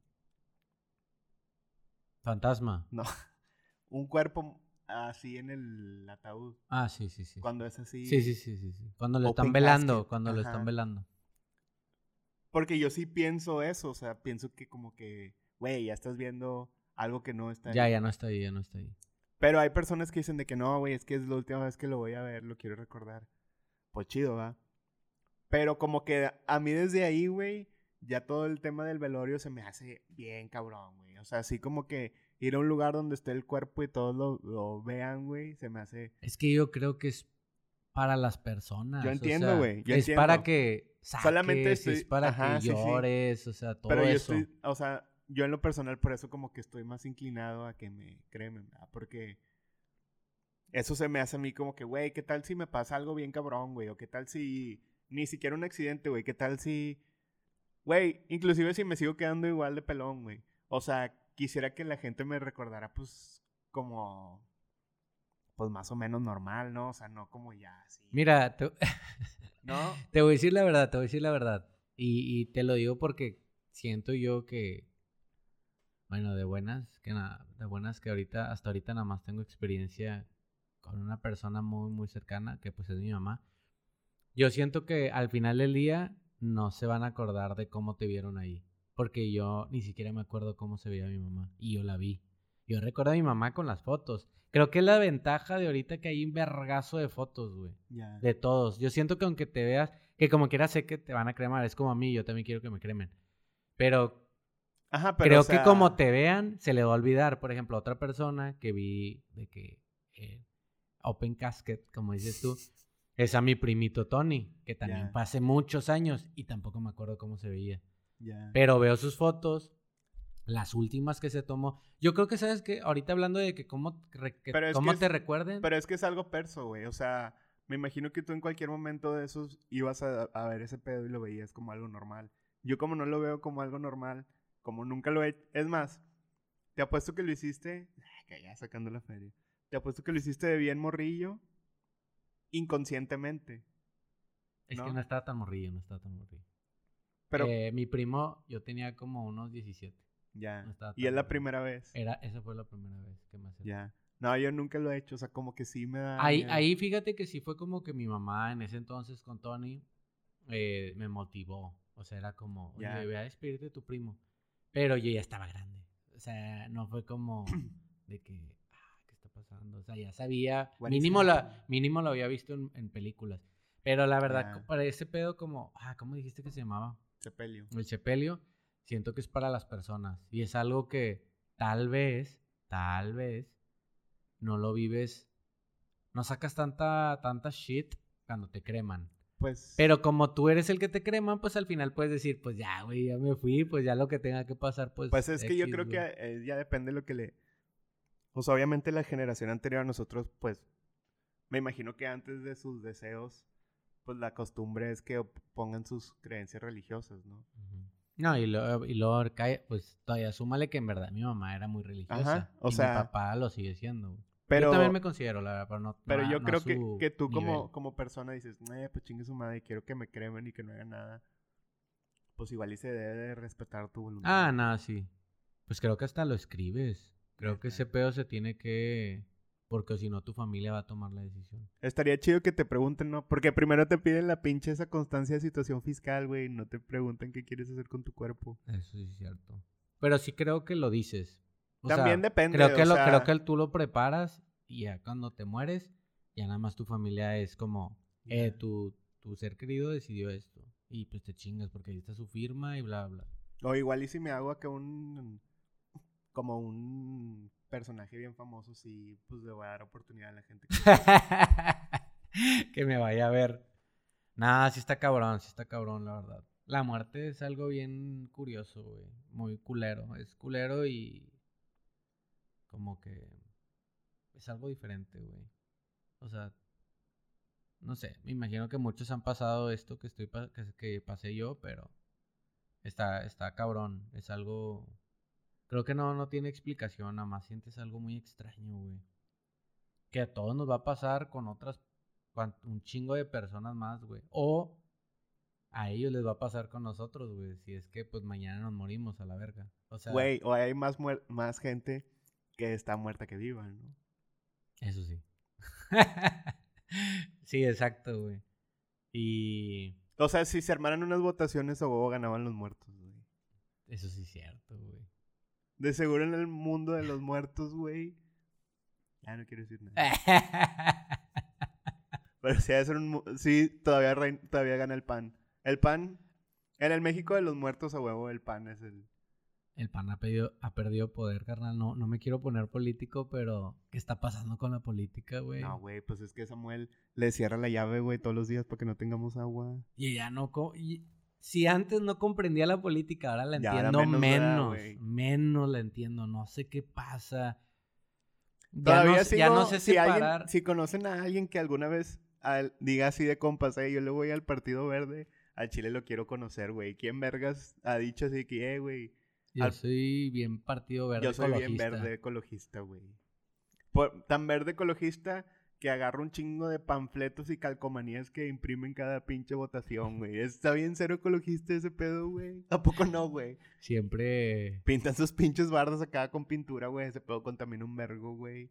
Fantasma. no, un cuerpo así en el ataúd. Ah, sí, sí, sí. Cuando es así. Sí, sí, sí, sí, sí. Cuando lo están velando, casket, cuando lo están velando. Porque yo sí pienso eso, o sea, pienso que como que, güey, ya estás viendo algo que no está Ya, ahí. ya no está ahí, ya no está ahí. Pero hay personas que dicen de que no, güey, es que es la última vez que lo voy a ver, lo quiero recordar. Pues chido, va. Pero como que a mí desde ahí, güey, ya todo el tema del velorio se me hace bien cabrón, güey. O sea, así como que ir a un lugar donde esté el cuerpo y todos lo, lo vean, güey, se me hace... Es que yo creo que es para las personas. Yo entiendo, güey, es para que saques, Solamente es estoy- para ajá, que sí, sí. llores, o sea, todo Pero yo eso. estoy, o sea, yo en lo personal por eso como que estoy más inclinado a que me cremen, ¿verdad? Porque eso se me hace a mí como que, güey, ¿qué tal si me pasa algo bien cabrón, güey? O qué tal si ni siquiera un accidente, güey, ¿qué tal si... Güey, inclusive si me sigo quedando igual de pelón, güey. O sea, quisiera que la gente me recordara pues como... Pues más o menos normal, ¿no? O sea, no como ya así. Mira, te, ¿No? te voy a decir la verdad, te voy a decir la verdad. Y, y te lo digo porque siento yo que, bueno, de buenas, que nada, de buenas que ahorita, hasta ahorita nada más tengo experiencia con una persona muy, muy cercana, que pues es mi mamá. Yo siento que al final del día no se van a acordar de cómo te vieron ahí. Porque yo ni siquiera me acuerdo cómo se veía mi mamá. Y yo la vi. Yo recuerdo a mi mamá con las fotos. Creo que es la ventaja de ahorita que hay un vergazo de fotos, güey. Ya. De todos. Yo siento que aunque te veas, que como quiera sé que te van a cremar. Es como a mí, yo también quiero que me cremen. Pero Ajá, pero creo o sea, que como te vean, se le va a olvidar. Por ejemplo, otra persona que vi de que eh, Open Casket, como dices tú, es a mi primito Tony, que también hace muchos años y tampoco me acuerdo cómo se veía. Pero veo sus fotos, las últimas que se tomó. Yo creo que, ¿sabes que Ahorita hablando de que cómo, que cómo que te es- recuerden. Pero es que es algo perso, güey. O sea, me imagino que tú en cualquier momento de esos ibas a, a ver ese pedo y lo veías como algo normal. Yo como no lo veo como algo normal, como nunca lo he... Es más, te apuesto que lo hiciste... Que ya sacando la feria. Te apuesto que lo hiciste de bien morrillo, inconscientemente. es que no estaba tan morrillo, no estaba tan morrillo. Pero Eh, mi primo, yo tenía como unos 17. ya. no y es la primera vez. Era, esa fue la primera vez que me. Ya. No, yo nunca lo he hecho. O sea, como que sí me da... Ahí, miedo. ahí fíjate que sí fue como que mi mamá en ese entonces con Tony eh, me motivó. O sea, era como, Ya. oye, ve a despedirte de tu primo. Pero yo ya estaba grande. O sea, no fue como de que, ah, ¿qué está pasando? O sea, ya sabía, mínimo, la, mínimo lo había visto en, en películas. Pero la verdad, Ya. para ese pedo como, ah, ¿cómo dijiste que se llamaba? Sepelio. El sepelio, siento que es para las personas. Y es algo que tal vez, tal vez, no lo vives, no sacas tanta, tanta shit cuando te creman. Pues... Pero como tú eres el que te creman, pues al final puedes decir, pues ya, güey, ya me fui, pues ya lo que tenga que pasar, pues. Pues es que yo creo que eh, ya depende de lo que le... O sea, obviamente la generación anterior a nosotros, pues, me imagino que antes de sus deseos, pues la costumbre es que pongan sus creencias religiosas, ¿no? No, y luego, y luego cae, pues todavía súmale que en verdad mi mamá era muy religiosa. Ajá, o y sea- mi papá lo sigue siendo. Pero, yo también me considero, la verdad, pero no. pero no yo no creo que, que tú como, nivel. como persona dices, eh, pues chingue su madre, quiero que me cremen y que no hagan nada. Pues igual y se debe de respetar tu voluntad. Ah, nada, sí. Pues creo que hasta lo escribes. Creo que ese pedo se tiene que... Porque si no, tu familia va a tomar la decisión. Estaría chido que te pregunten, ¿no? Porque primero te piden la pinche esa constancia de situación fiscal, güey, no te preguntan qué quieres hacer con tu cuerpo. Eso sí es cierto. Pero sí creo que lo dices. O También sea, depende, Creo que, o lo, sea- creo que tú lo preparas y ya cuando te mueres, ya nada más tu familia es como, eh, tu, tu ser querido decidió esto. Y pues te chingas porque ahí está su firma y bla, bla. O igual y si me hago acá un... Como un personaje bien famoso, sí, pues le voy a dar oportunidad a la gente. que- me vaya a ver. Nada, sí está cabrón, sí está cabrón, la verdad. La muerte es algo bien curioso, güey. Muy culero. Es culero y. Como que. Es algo diferente, güey. O sea. No sé, me imagino que muchos han pasado esto que estoy que, que pasé yo, pero. Está, está cabrón. Es algo. Creo que no, no tiene explicación, nada más sientes algo muy extraño, güey. Que a todos nos va a pasar con otras. Un chingo de personas más, güey. O a ellos les va a pasar con nosotros, güey. Si es que pues mañana nos morimos a la verga. O sea, Güey, o hay más, más gente que está muerta que viva, ¿no? eso sí. sí, exacto, güey. Y O sea, si se armaran unas votaciones huevo ganaban los muertos, güey. eso sí es cierto, güey. De seguro en el mundo de los muertos, güey. Ya no quiero decir nada. Pero de ser un sí todavía, rein- todavía gana el pan. El pan, en el México de los muertos a huevo, el pan es el... El pan ha, pedido- ha perdido poder, carnal. No, no me quiero poner político, pero ¿qué está pasando con la política, güey? No, güey, pues es que Samuel le cierra la llave, güey, todos los días para que no tengamos agua. Y ya no. co- y- si antes no comprendía la política, ahora la ahora entiendo menos, ¿verdad, menos. la entiendo. No sé qué pasa. Ya Todavía no, sigo, ya no sé si, alguien- separar. si conocen a alguien que alguna vez al- diga así de compas, eh, yo le voy al Partido Verde, al Chile lo quiero conocer, güey. ¿Quién vergas ha dicho así que, eh, güey, Yo al- soy bien partido verde. yo soy bien ecologista. verde ecologista, güey? Por- Tan verde ecologista que agarro un chingo de panfletos y calcomanías que imprimen cada pinche votación, güey. Está bien cero ecologista ese pedo, güey. ¿A poco no, güey? Siempre. Pintan sus pinches bardas acá con pintura, güey. Ese pedo contamina un vergo, güey.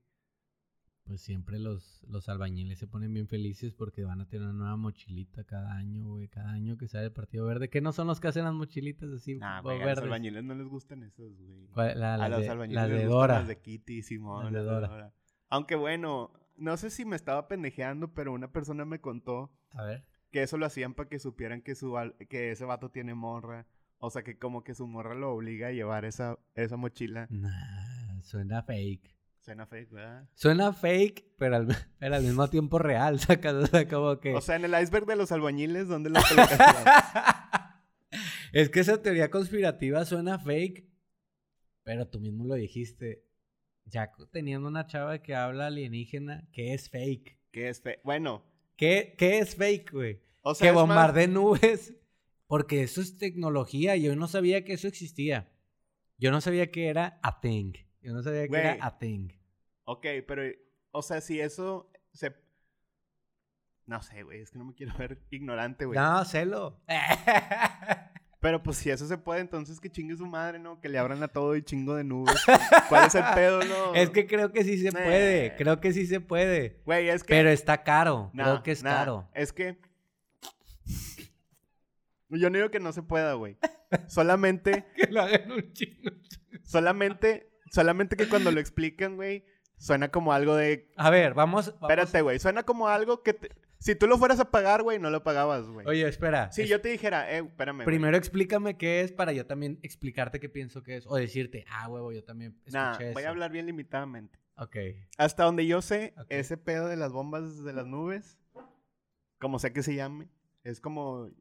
Pues siempre los, los albañiles se ponen bien felices porque van a tener una nueva mochilita cada año, güey. Cada año que sale el Partido Verde. Que no son los que hacen las mochilitas así, Nah, güey, a los albañiles no les gustan esos, güey. A las los de, albañiles las les de gustan Dora. las de Kitty, Simón, Las de las de Dora. Dora. Aunque bueno, no sé si me estaba pendejeando, pero una persona me contó A ver. que eso lo hacían para que supieran que, su, que ese vato tiene morra. O sea, que como que su morra lo obliga a llevar esa, esa mochila. Nah, suena fake. Suena fake, ¿verdad? Suena fake, pero al, pero al mismo tiempo real, sacas, o sea, como que... O sea, en el iceberg de los albañiles, ¿dónde colocación? es que esa teoría conspirativa suena fake, pero tú mismo lo dijiste. Ya teniendo una chava que habla alienígena, que es fake. que es fake. Bueno, ¿Qué, qué es fake, güey? o sea, que más- bombardee nubes, porque eso es tecnología. Yo no sabía que eso existía. Yo no sabía que era a thing. Yo no sabía que Güey. era a thing. Ok, pero, o sea, si eso se... No sé, güey, es que no me quiero ver ignorante, güey. No, celo. Pero pues si eso se puede, entonces que chingue su madre, ¿no? Que le abran a todo y chingo de nubes. ¿Cuál es el pedo, no? es que creo que sí se puede. Creo que sí se puede. Güey, es que... Pero está caro. Nah, creo que es nah, caro. Es que... Yo no digo que no se pueda, güey. Solamente, Que lo hagan un chingo. solamente, solamente que cuando lo explican, güey, suena como algo de... A ver, vamos. vamos- Espérate, güey, suena como algo que... te- Si tú lo fueras a pagar, güey, no lo pagabas, güey. Oye, espera. Si es- yo te dijera, eh, espérame, güey. Primero explícame qué es para yo también explicarte qué pienso que es. O decirte, ah, huevo, yo también escuché Nah, eso. voy a hablar bien limitadamente. Ok. Hasta donde yo sé, Ok. ese pedo de las bombas de las nubes, como sea que se llame, es como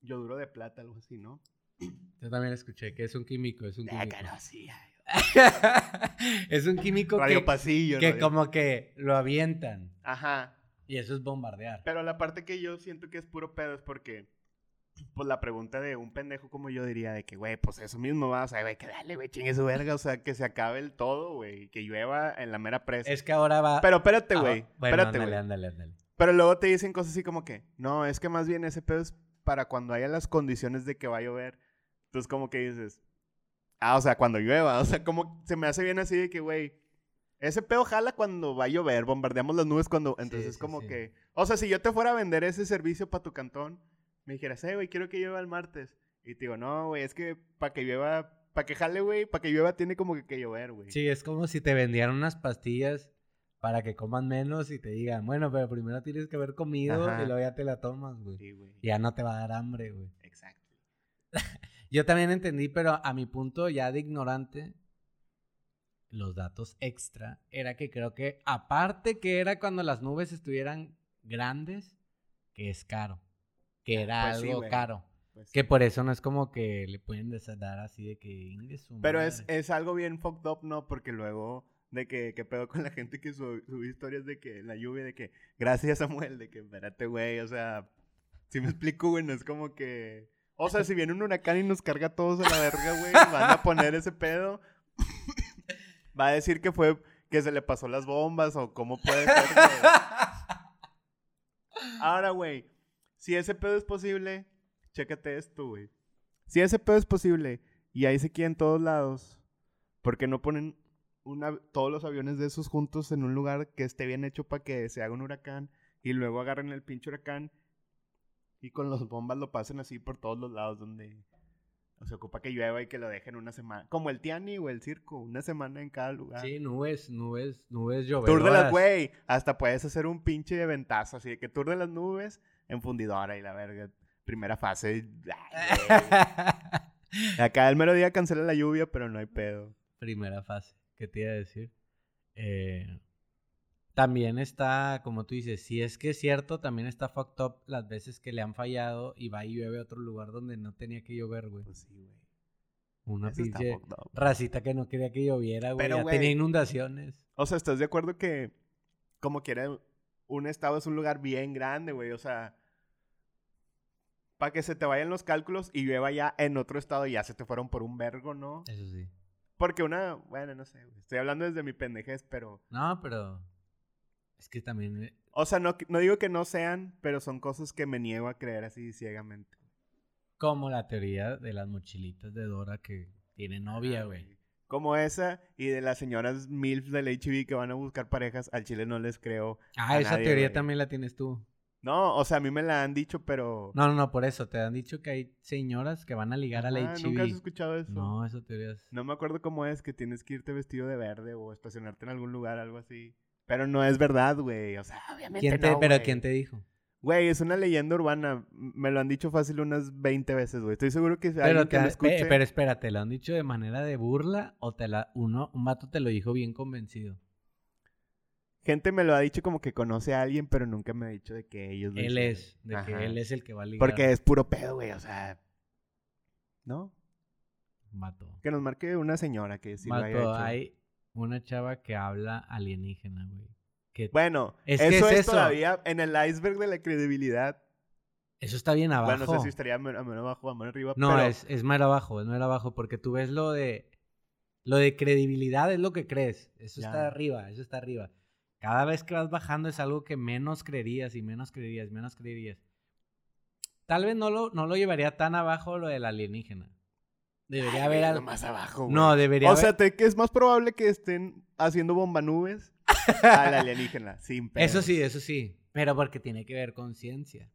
yoduro de plata, algo así, ¿no? Yo también escuché que es un químico, es un Ah, químico. que no, sí, es un químico Radio que, pasillo. que radio- como que lo avientan. Ajá. Y eso es bombardear. Pero la parte que yo siento que es puro pedo es porque, pues la pregunta de un pendejo como yo diría de que, güey, pues eso mismo va, o sea, güey, que dale, güey, chingue su verga, o sea, que se acabe el todo, güey, que llueva en la mera presa. Es que ahora va. Pero espérate, Ah, güey, bueno, espérate, ándale, ándale, ándale. Pero luego te dicen cosas así como que, no, es que más bien ese pedo es para cuando haya las condiciones de que va a llover. Entonces, como que dices, ah, o sea, cuando llueva. O sea, como se me hace bien así de que, güey, ese pedo jala cuando va a llover, bombardeamos las nubes cuando. Entonces, sí, como sí. que, o sea, si yo te fuera a vender ese servicio para tu cantón, me dijeras, hey, güey, quiero que llueva el martes. Y te digo, no, güey, es que para que llueva para que jale, güey, para que llueva tiene como que, que llover, güey. Sí, es como si te vendieran unas pastillas para que coman menos y te digan, bueno, pero primero tienes que haber comido Ajá. y luego ya te la tomas, güey. Sí, güey. Ya no te va a dar hambre, güey. Exacto. Yo también entendí, pero a mi punto ya de ignorante, los datos extra era que creo que aparte que era cuando las nubes estuvieran grandes, que es caro, que era Pues algo caro, Pues que sí. por eso no es como que le pueden desandar así de que "Ingue su Pero es, madre". es algo bien fucked up, ¿no? Porque luego de que, que pedo con la gente que sub- subió historias de que la lluvia, de que gracias Samuel, de que espérate, güey, o sea, si me explico, güey, no es como que... O sea, si viene un huracán y nos carga a todos a la verga, güey, van a poner ese pedo. Va a decir que fue que se le pasó las bombas o cómo puede ser. Ahora, güey, si ese pedo es posible, chécate esto, güey. Si ese pedo es posible y hay sequía en todos lados, ¿por qué no ponen una- todos los aviones de esos juntos en un lugar que esté bien hecho para que se haga un huracán y luego agarren el pinche huracán y con las bombas lo pasen así por todos los lados donde se ocupa que llueva y que lo dejen una semana? Como el Tiani o el circo, una semana en cada lugar. Sí, nubes, nubes, nubes llovedoras. Tour de las güey. Hasta puedes hacer un pinche de ventazo. Así de que tour de las nubes en fundidora y la verga. Primera fase. ay. Acá el mero día cancela la lluvia, pero no hay pedo. Primera fase, ¿qué te iba a decir? Eh, también está, como tú dices, si es que es cierto, también está fucked up las veces que le han fallado y va y llueve a otro lugar donde no tenía que llover, güey. Pues sí, güey. Una Eso pinche up. racita que no quería que lloviera, güey. Pero, Ya güey. tenía inundaciones. O sea, ¿estás de acuerdo que como quiera un estado es un lugar bien grande, güey? O sea, para que se te vayan los cálculos y llueva ya en otro estado y ya se te fueron por un vergo, ¿no? Eso sí. Porque una, bueno, no sé, güey. Estoy hablando desde mi pendejez, pero... No, pero es que también eh, O sea, no, no digo que no sean, pero son cosas que me niego a creer así ciegamente. como la teoría de las mochilitas de Dora que tiene novia, Ajá, güey. Como esa y de las señoras MILF del HB que van a buscar parejas, al chile no les creo. Ah, a esa nadie, teoría güey. también la tienes tú. No, o sea, a mí me la han dicho, pero... No, no, no, por eso. Te han dicho que hay señoras que van a ligar a la Ajá, ¿Nunca has HIV. escuchado eso? No, esa teoría es... No me acuerdo cómo es que tienes que irte vestido de verde o estacionarte en algún lugar, algo así. Pero no es verdad, güey. O sea, obviamente ¿Quién te, no, pero. ¿quién te dijo? Güey, es una leyenda urbana. Me lo han dicho fácil unas 20 veces, güey. Estoy seguro que Pero, alguien te, que lo escuche... pero espérate, ¿lo han dicho de manera de burla o te la, uno, un vato te lo dijo bien convencido? Gente me lo ha dicho como que conoce a alguien, pero nunca me ha dicho de que ellos... lo Él hicieron. es, de Ajá. que él es el que va a ligar. Porque es puro pedo, güey. O sea... ¿No? Vato. Que nos marque una señora que sí lo haya hecho. hay una chava que habla alienígena, güey. Que Bueno, Es que eso es es, eso. todavía en el iceberg de la credibilidad. eso está bien abajo. Bueno, no sé si estaría a mano abajo o a mano arriba, No, pero... es, es más abajo, es más abajo, porque tú ves lo de lo de credibilidad es lo que crees. Eso Ya. está arriba, eso está arriba. Cada vez que vas bajando es algo que menos creerías y menos creerías, menos creerías. Tal vez no lo, no lo llevaría tan abajo lo del alienígena. Debería Ay, haber algo. más abajo, güey. No, debería O haber. sea, te- que es más probable que estén haciendo bombanubes al alienígena, sin pedos. Eso sí, eso sí. Pero porque tiene que ver conciencia.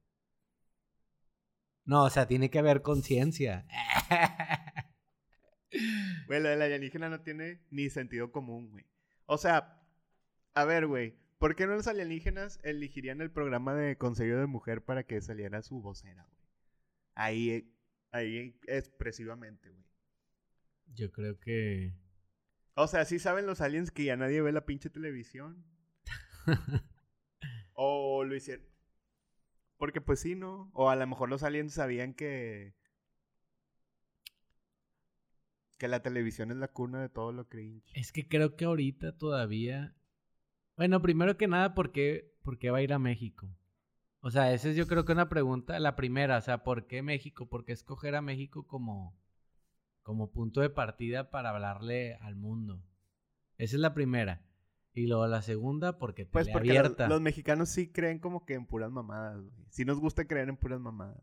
No, o sea, tiene que haber conciencia. Güey, lo del alienígena no tiene ni sentido común, güey. O sea, a ver, güey. ¿Por qué no los alienígenas elegirían el programa de Consejo de Mujer para que saliera su vocera, güey? Ahí, ahí expresivamente, güey. Yo creo que. O sea, sí saben los aliens que ya nadie ve la pinche televisión. o lo hicieron. Porque pues sí, ¿no? O a lo mejor los aliens sabían que. Que la televisión es la cuna de todo lo cringe. Es que creo que ahorita todavía. Bueno, primero que nada, ¿por qué, por qué va a ir a México? O sea, esa es yo creo que una pregunta, la primera, o sea, ¿por qué México? ¿Por qué escoger a México como, como punto de partida para hablarle al mundo? Esa es la primera. Y luego la segunda, porque Pues tele porque los, abierta. los mexicanos sí creen como que en puras mamadas, güey. Sí nos gusta creer en puras mamadas.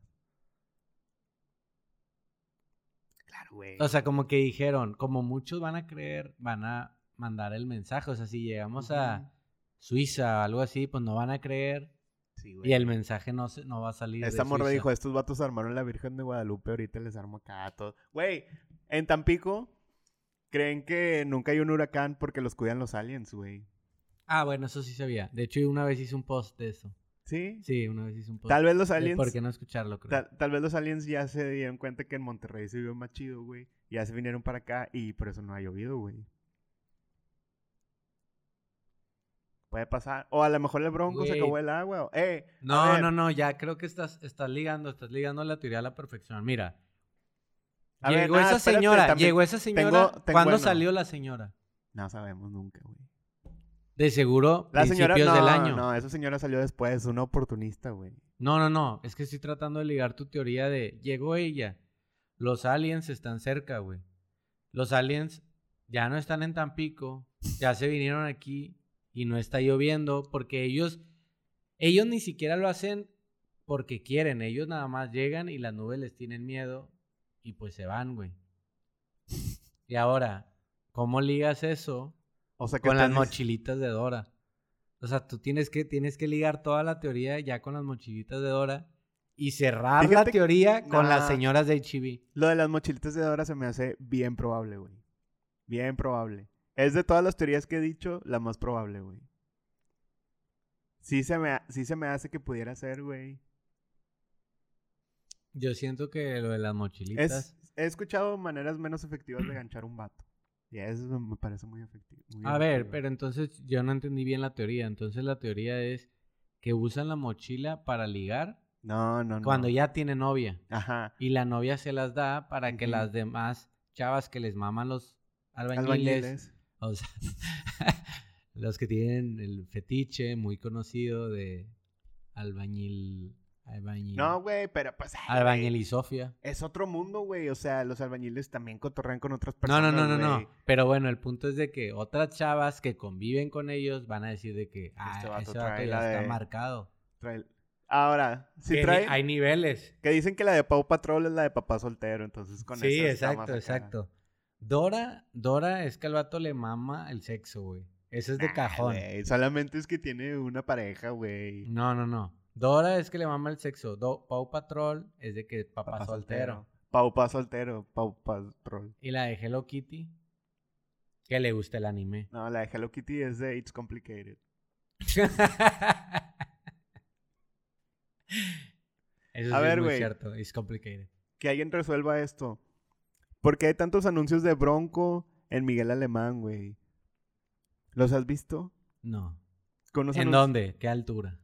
Claro, güey. O sea, como que dijeron, como muchos van a creer, van a mandar el mensaje. O sea, si llegamos a. Suiza o algo así, pues no van a creer. Sí, güey. Y el mensaje no, se, no va a salir. de Esta morra Suiza. dijo, estos vatos armaron la Virgen de Guadalupe, ahorita les armo acá todo. Güey, en Tampico creen que nunca hay un huracán porque los cuidan los aliens, güey. Ah, bueno, eso sí sabía. De hecho, una vez hice un post de eso. ¿Sí? Sí, una vez hice un post. Tal vez los aliens... ¿Por qué no escucharlo, creo? Tal, tal vez los aliens ya se dieron cuenta que en Monterrey se vio más chido, güey. Ya se vinieron para acá y por eso no ha llovido, güey. Puede pasar. O a lo mejor el bronco se acabó el agua. ¡Eh! No, no, no, ya creo que estás, estás ligando, estás ligando la teoría a la perfección. Mira, A ver, llegó nada, esa espérate, señora, también llegó esa señora. tengo- ¿Cuándo bueno. salió la señora? No sabemos nunca, güey. De seguro, La señora, principios no, del año. no, esa señora salió después, una oportunista, güey. No, no, no. Es que estoy tratando de ligar tu teoría de llegó ella. Los aliens están cerca, güey. Los aliens ya no están en Tampico. Ya se vinieron aquí y no está lloviendo porque ellos, ellos ni siquiera lo hacen porque quieren. Ellos nada más llegan y las nubes les tienen miedo y pues se van, güey. Y ahora, ¿cómo ligas eso O sea que con las mochilitas de Dora. O sea, tú tienes que, tienes que ligar toda la teoría ya con las mochilitas de Dora y cerrar Fíjate la que- teoría con las señoras de HB. Lo de las mochilitas de Dora se me hace bien probable, güey. Bien probable. Es de todas las teorías que he dicho, la más probable, güey. Sí se me, sí se me hace que pudiera ser, güey. Yo siento que lo de las mochilitas. Es, he escuchado maneras menos efectivas de ganchar un vato. Y eso me parece muy efectivo. muy A ver, pero entonces yo no entendí bien la teoría. Entonces la teoría es que usan la mochila para ligar No, no, no. cuando ya tiene novia. Ajá. Y la novia se las da para que las demás chavas que les maman los albañiles Albañiles. O sea, los que tienen el fetiche muy conocido de albañil. Albañil. No, güey, pero pues. albañil y Sofía. Es otro mundo, güey. O sea, los albañiles también cotorrean con otras No, personas. no, no, no, güey. no. Pero bueno, el punto es de que otras chavas que conviven con ellos van a decir de que ah, Este vato ese vato trae ya la está de- marcado. Trae- Ahora, si trae. Hay niveles. Que dicen que la de Pau Patrol es la de papá soltero, entonces con sí, esa está exacto, exacto. Dora, Dora es que al vato le mama el sexo, güey. Eso es de Nah, cajón. solamente es que tiene una pareja, güey. No, no, no. Dora es que le mama el sexo. Do- Pau Patrol es de que papá, Papá soltero. Pau pa soltero, Pau Patrol. Y la de Hello Kitty, que le gusta el anime. No, la de Hello Kitty es de It's Complicated. Eso A sí ver, es muy cierto. It's complicated. Que alguien resuelva esto. ¿Por qué hay tantos anuncios de Bronco en Miguel Alemán, güey? ¿Los has visto? No. ¿En anuncios- dónde? ¿Qué altura?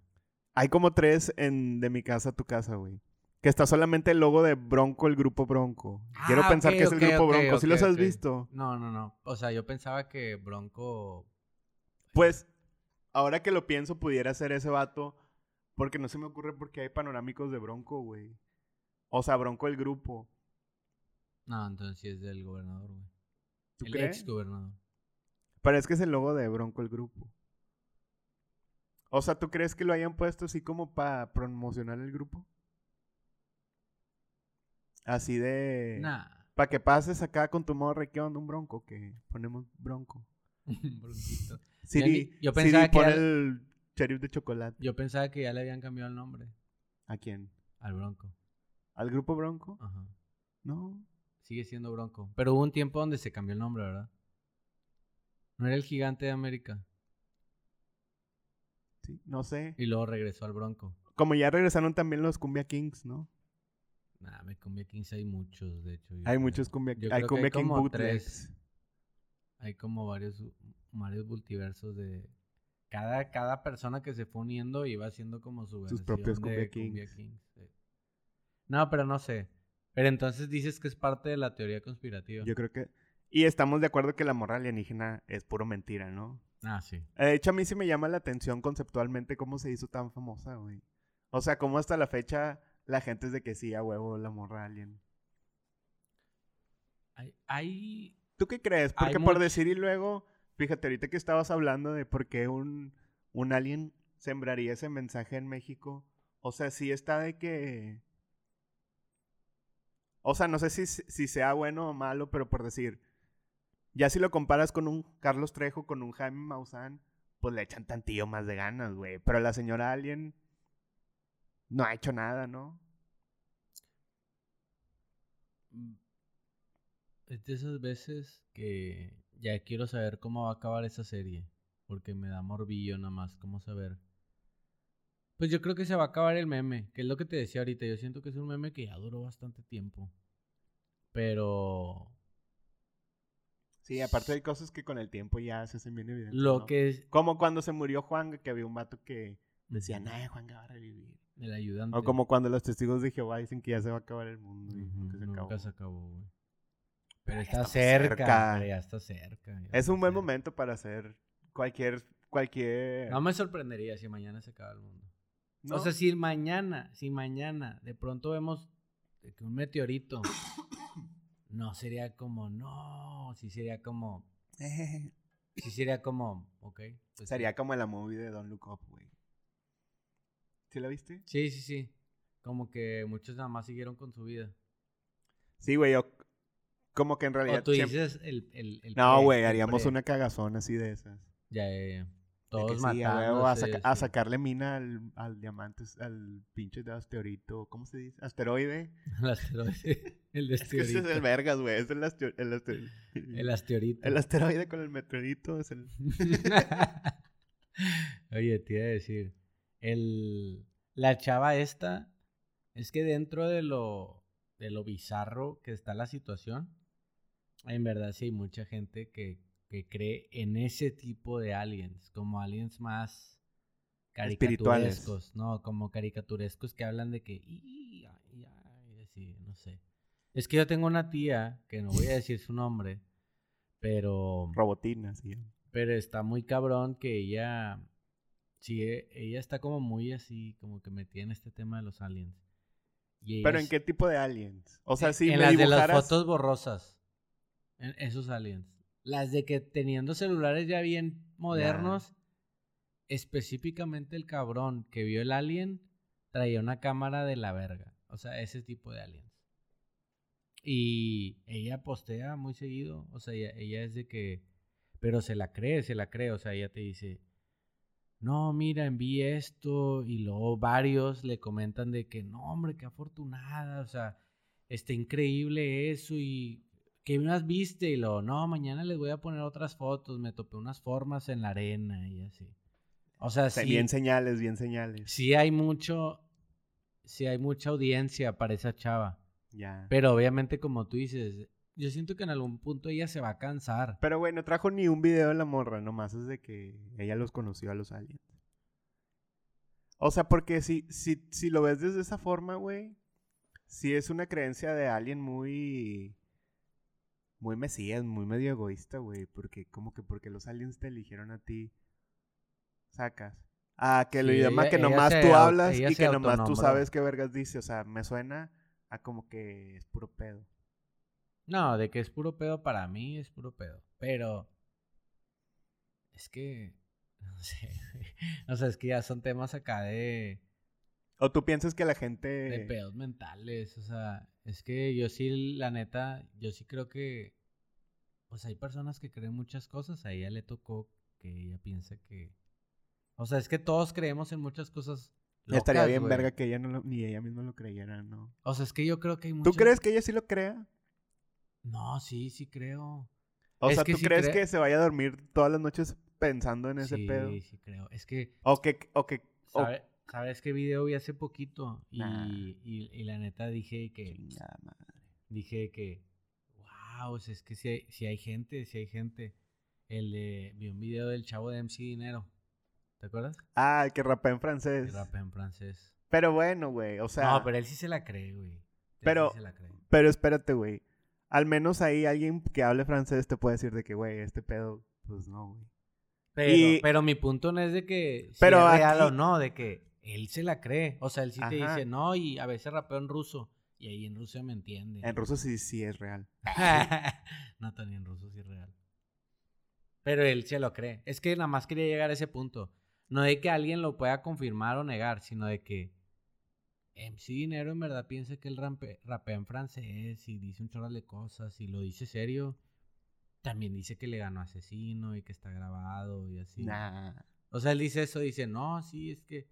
Hay como tres en De mi casa a tu casa, güey. Que está solamente el logo de Bronco, el grupo Bronco. Quiero Ah, pensar que es el grupo Bronco. ¿Sí los has visto? No, no, no. O sea, yo pensaba que Bronco. Pues, ahora que lo pienso, pudiera ser ese vato. Porque no se me ocurre porque hay panorámicos de Bronco, güey. O sea, Bronco el grupo. No, entonces sí es del gobernador, güey. ¿Tú El crees? ex gobernador. Es que es el logo de Bronco el grupo. O sea, ¿tú crees que lo hayan puesto así como para promocionar el grupo? Así de... Nah. Para que pases acá con tu morra, ¿qué onda? Un bronco, que ponemos bronco. Bronquito. Siri, yo pensaba Siri, que pon era- el sheriff de chocolate. Yo pensaba que ya le habían cambiado el nombre ¿A quién? al Bronco. ¿Al grupo bronco? Ajá. No. Sigue siendo Bronco. Pero hubo un tiempo donde se cambió el nombre, ¿verdad? No era el gigante de América. Sí, no sé. Y luego regresó al Bronco. Como ya regresaron también los Cumbia Kings, ¿no? Nah, me Cumbia Kings hay muchos, de hecho. Hay creo. muchos Cumbia Yo Hay Cumbia hay King como bootlegs. tres. Hay como varios, varios multiversos de... Cada, cada persona que se fue uniendo iba haciendo como su Sus propios de Cumbia Kings. sí. No, pero no sé. Pero entonces dices que es parte de la teoría conspirativa. Yo creo que... Y estamos de acuerdo que la morra alienígena es puro mentira, ¿no? Ah, sí. De hecho, a mí sí me llama la atención conceptualmente cómo se hizo tan famosa, güey. O sea, cómo hasta la fecha la gente es de que sí, a huevo, la morra alien. Hay, hay... ¿Tú qué crees? Hay Porque por much- decir y luego, fíjate, ahorita que estabas hablando de por qué un, un alien sembraría ese mensaje en México. O sea, sí está de que... O sea, no sé si, sea bueno o malo, pero por decir, ya si lo comparas con un Carlos Trejo, con un Jaime Maussan, pues le echan tantillo más de ganas, güey. Pero la señora Alien, no ha hecho nada, ¿no? Mm, Es de esas veces que ya quiero saber cómo va a acabar esa serie. Porque me da morbillo nada más, cómo saber. Pues yo creo que se va a acabar el meme, que es lo que te decía ahorita. Yo siento que es un meme que ya duró bastante tiempo. Pero Sí, aparte hay cosas que con el tiempo ya se hacen bien evidentes. lo ¿no? que es Como cuando se murió Juan, que había un vato que decía, nah, Juan va a revivir. el ayudante. O como cuando los testigos de Jehová dicen que ya se va a acabar el mundo y nunca se nunca acabó. se acabó, güey. Pero está cerca, cerca. pero ya está cerca. ya Es está un buen cerca. momento para hacer cualquier, cualquier... No me sorprendería si mañana se acaba el mundo. ¿No? O sea, si mañana, si mañana de pronto vemos de que un meteorito, no sería como, no, sí sería como, sí sería como, ok. pues sí. Sería como la movie de Don't Look Up, güey. ¿Sí la viste? Sí, sí, sí. Como que muchos nada más siguieron con su vida. Sí, güey, yo... Como que en realidad... O tú siempre- dices el, el, el No, güey, haríamos pre. una cagazón así de esas. Ya, ya, ya. Que Todos sí, a a, saca- a sacarle mina al, al diamante, al pinche de asteroide, ¿cómo se dice? Asteroide. el asteroide. El Es que ese es el asteroide. vergas, güey. Es el, el, asteroide. el asteroide con el meteorito. Es el... Oye, te iba a decir, el, la chava esta, es que dentro de lo, de lo bizarro que está la situación, en verdad sí hay mucha gente que, que cree en ese tipo de aliens, como aliens más caricaturescos, no, como caricaturescos que hablan de que, "Y, ay, ay", así, no sé. Es que yo tengo una tía, que no voy a decir su nombre, pero... Robotina, sí. Pero está muy cabrón que ella. Sí, e- ella está como muy así, como que metida en este tema de los aliens. Y ¿Pero en qué tipo de aliens? O sea, si en me las de las fotos borrosas. En esos aliens. Las de que teniendo celulares ya bien modernos. Específicamente el cabrón que vio el alien traía una cámara de la verga. O sea, ese tipo de aliens. Y ella postea muy seguido. O sea, ella, ella es de que. Pero se la cree, se la cree. O sea, ella te dice. No, mira, envié esto. Y luego varios le comentan de que no, hombre, qué afortunada. O sea, está increíble eso. Y. ¿Qué más viste? Y luego, no, mañana les voy a poner otras fotos. Me topé unas formas en la arena y así. O sea, Se- sí, Bien señales, bien señales. sí hay mucho. Sí hay mucha audiencia para esa chava. Ya. Pero obviamente, como tú dices, yo siento que en algún punto ella se va a cansar. Pero, güey, no trajo ni un video de la morra, nomás es de que ella los conoció a los aliens. O sea, porque si, si, si lo ves desde esa forma, güey, sí es una creencia de alguien muy... Muy mesías, muy medio egoísta, güey. Porque, como que porque los aliens te eligieron a ti, sacas. Ah, que el Sí, idioma ella- que nomás tú hablas y que nomás tú sabes qué vergas dice. O sea, me suena a como que es puro pedo. No, de que es puro pedo para mí, es puro pedo. Pero. Es que. No sé. O sea, es que ya son temas acá de. O tú piensas que la gente... de pedos mentales. O sea, es que yo sí, la neta, yo sí creo que. Pues hay personas que creen muchas cosas. A ella le tocó que ella piensa que. O sea, es que todos creemos en muchas cosas. Estaría locas, bien güey. verga que ella no lo- ni ella misma lo creyera, ¿no? O sea, es que yo creo que hay ¿Tú muchas. crees que ella sí lo crea? No, sí, sí creo. O Es sea, ¿tú sí crees cre- que se vaya a dormir todas las noches pensando en ese sí, pedo? sí creo. Es que. O que, o que, o- ¿Sabe- ¿Sabes qué video vi hace poquito? Y, Nah. y, y la neta dije que. Chingada madre. Dije que. Wow, es que si hay, si hay gente, si hay gente. El de- vi un video del chavo de MC Dinero. ¿Te acuerdas? Ah, el que rapea en Que francés. rapea en francés. Pero bueno, güey, o sea... no, pero él sí se la cree, güey. Sí Pero- se la cree. Pero espérate, güey. Al menos ahí alguien que hable francés te puede decir de que, güey, este pedo, pues no, güey. Pero, y- pero mi punto no es de que si Pero es real aquí- o no, de que él se la cree. O sea, él sí te dice, no, y a veces rapeo en ruso. Y ahí en Rusia me entiende. En ruso sí, sí es real. no, Tony, en ruso sí es real. Pero él se lo cree. Es que nada más quería llegar a ese punto. No de que alguien lo pueda confirmar o negar, sino de que MC Dinero en verdad piensa que él rapea en francés y dice un chorro de cosas y lo dice serio. También dice que le ganó Asesino y que está grabado y así. Nah. O sea, él dice eso, dice, no, sí, es que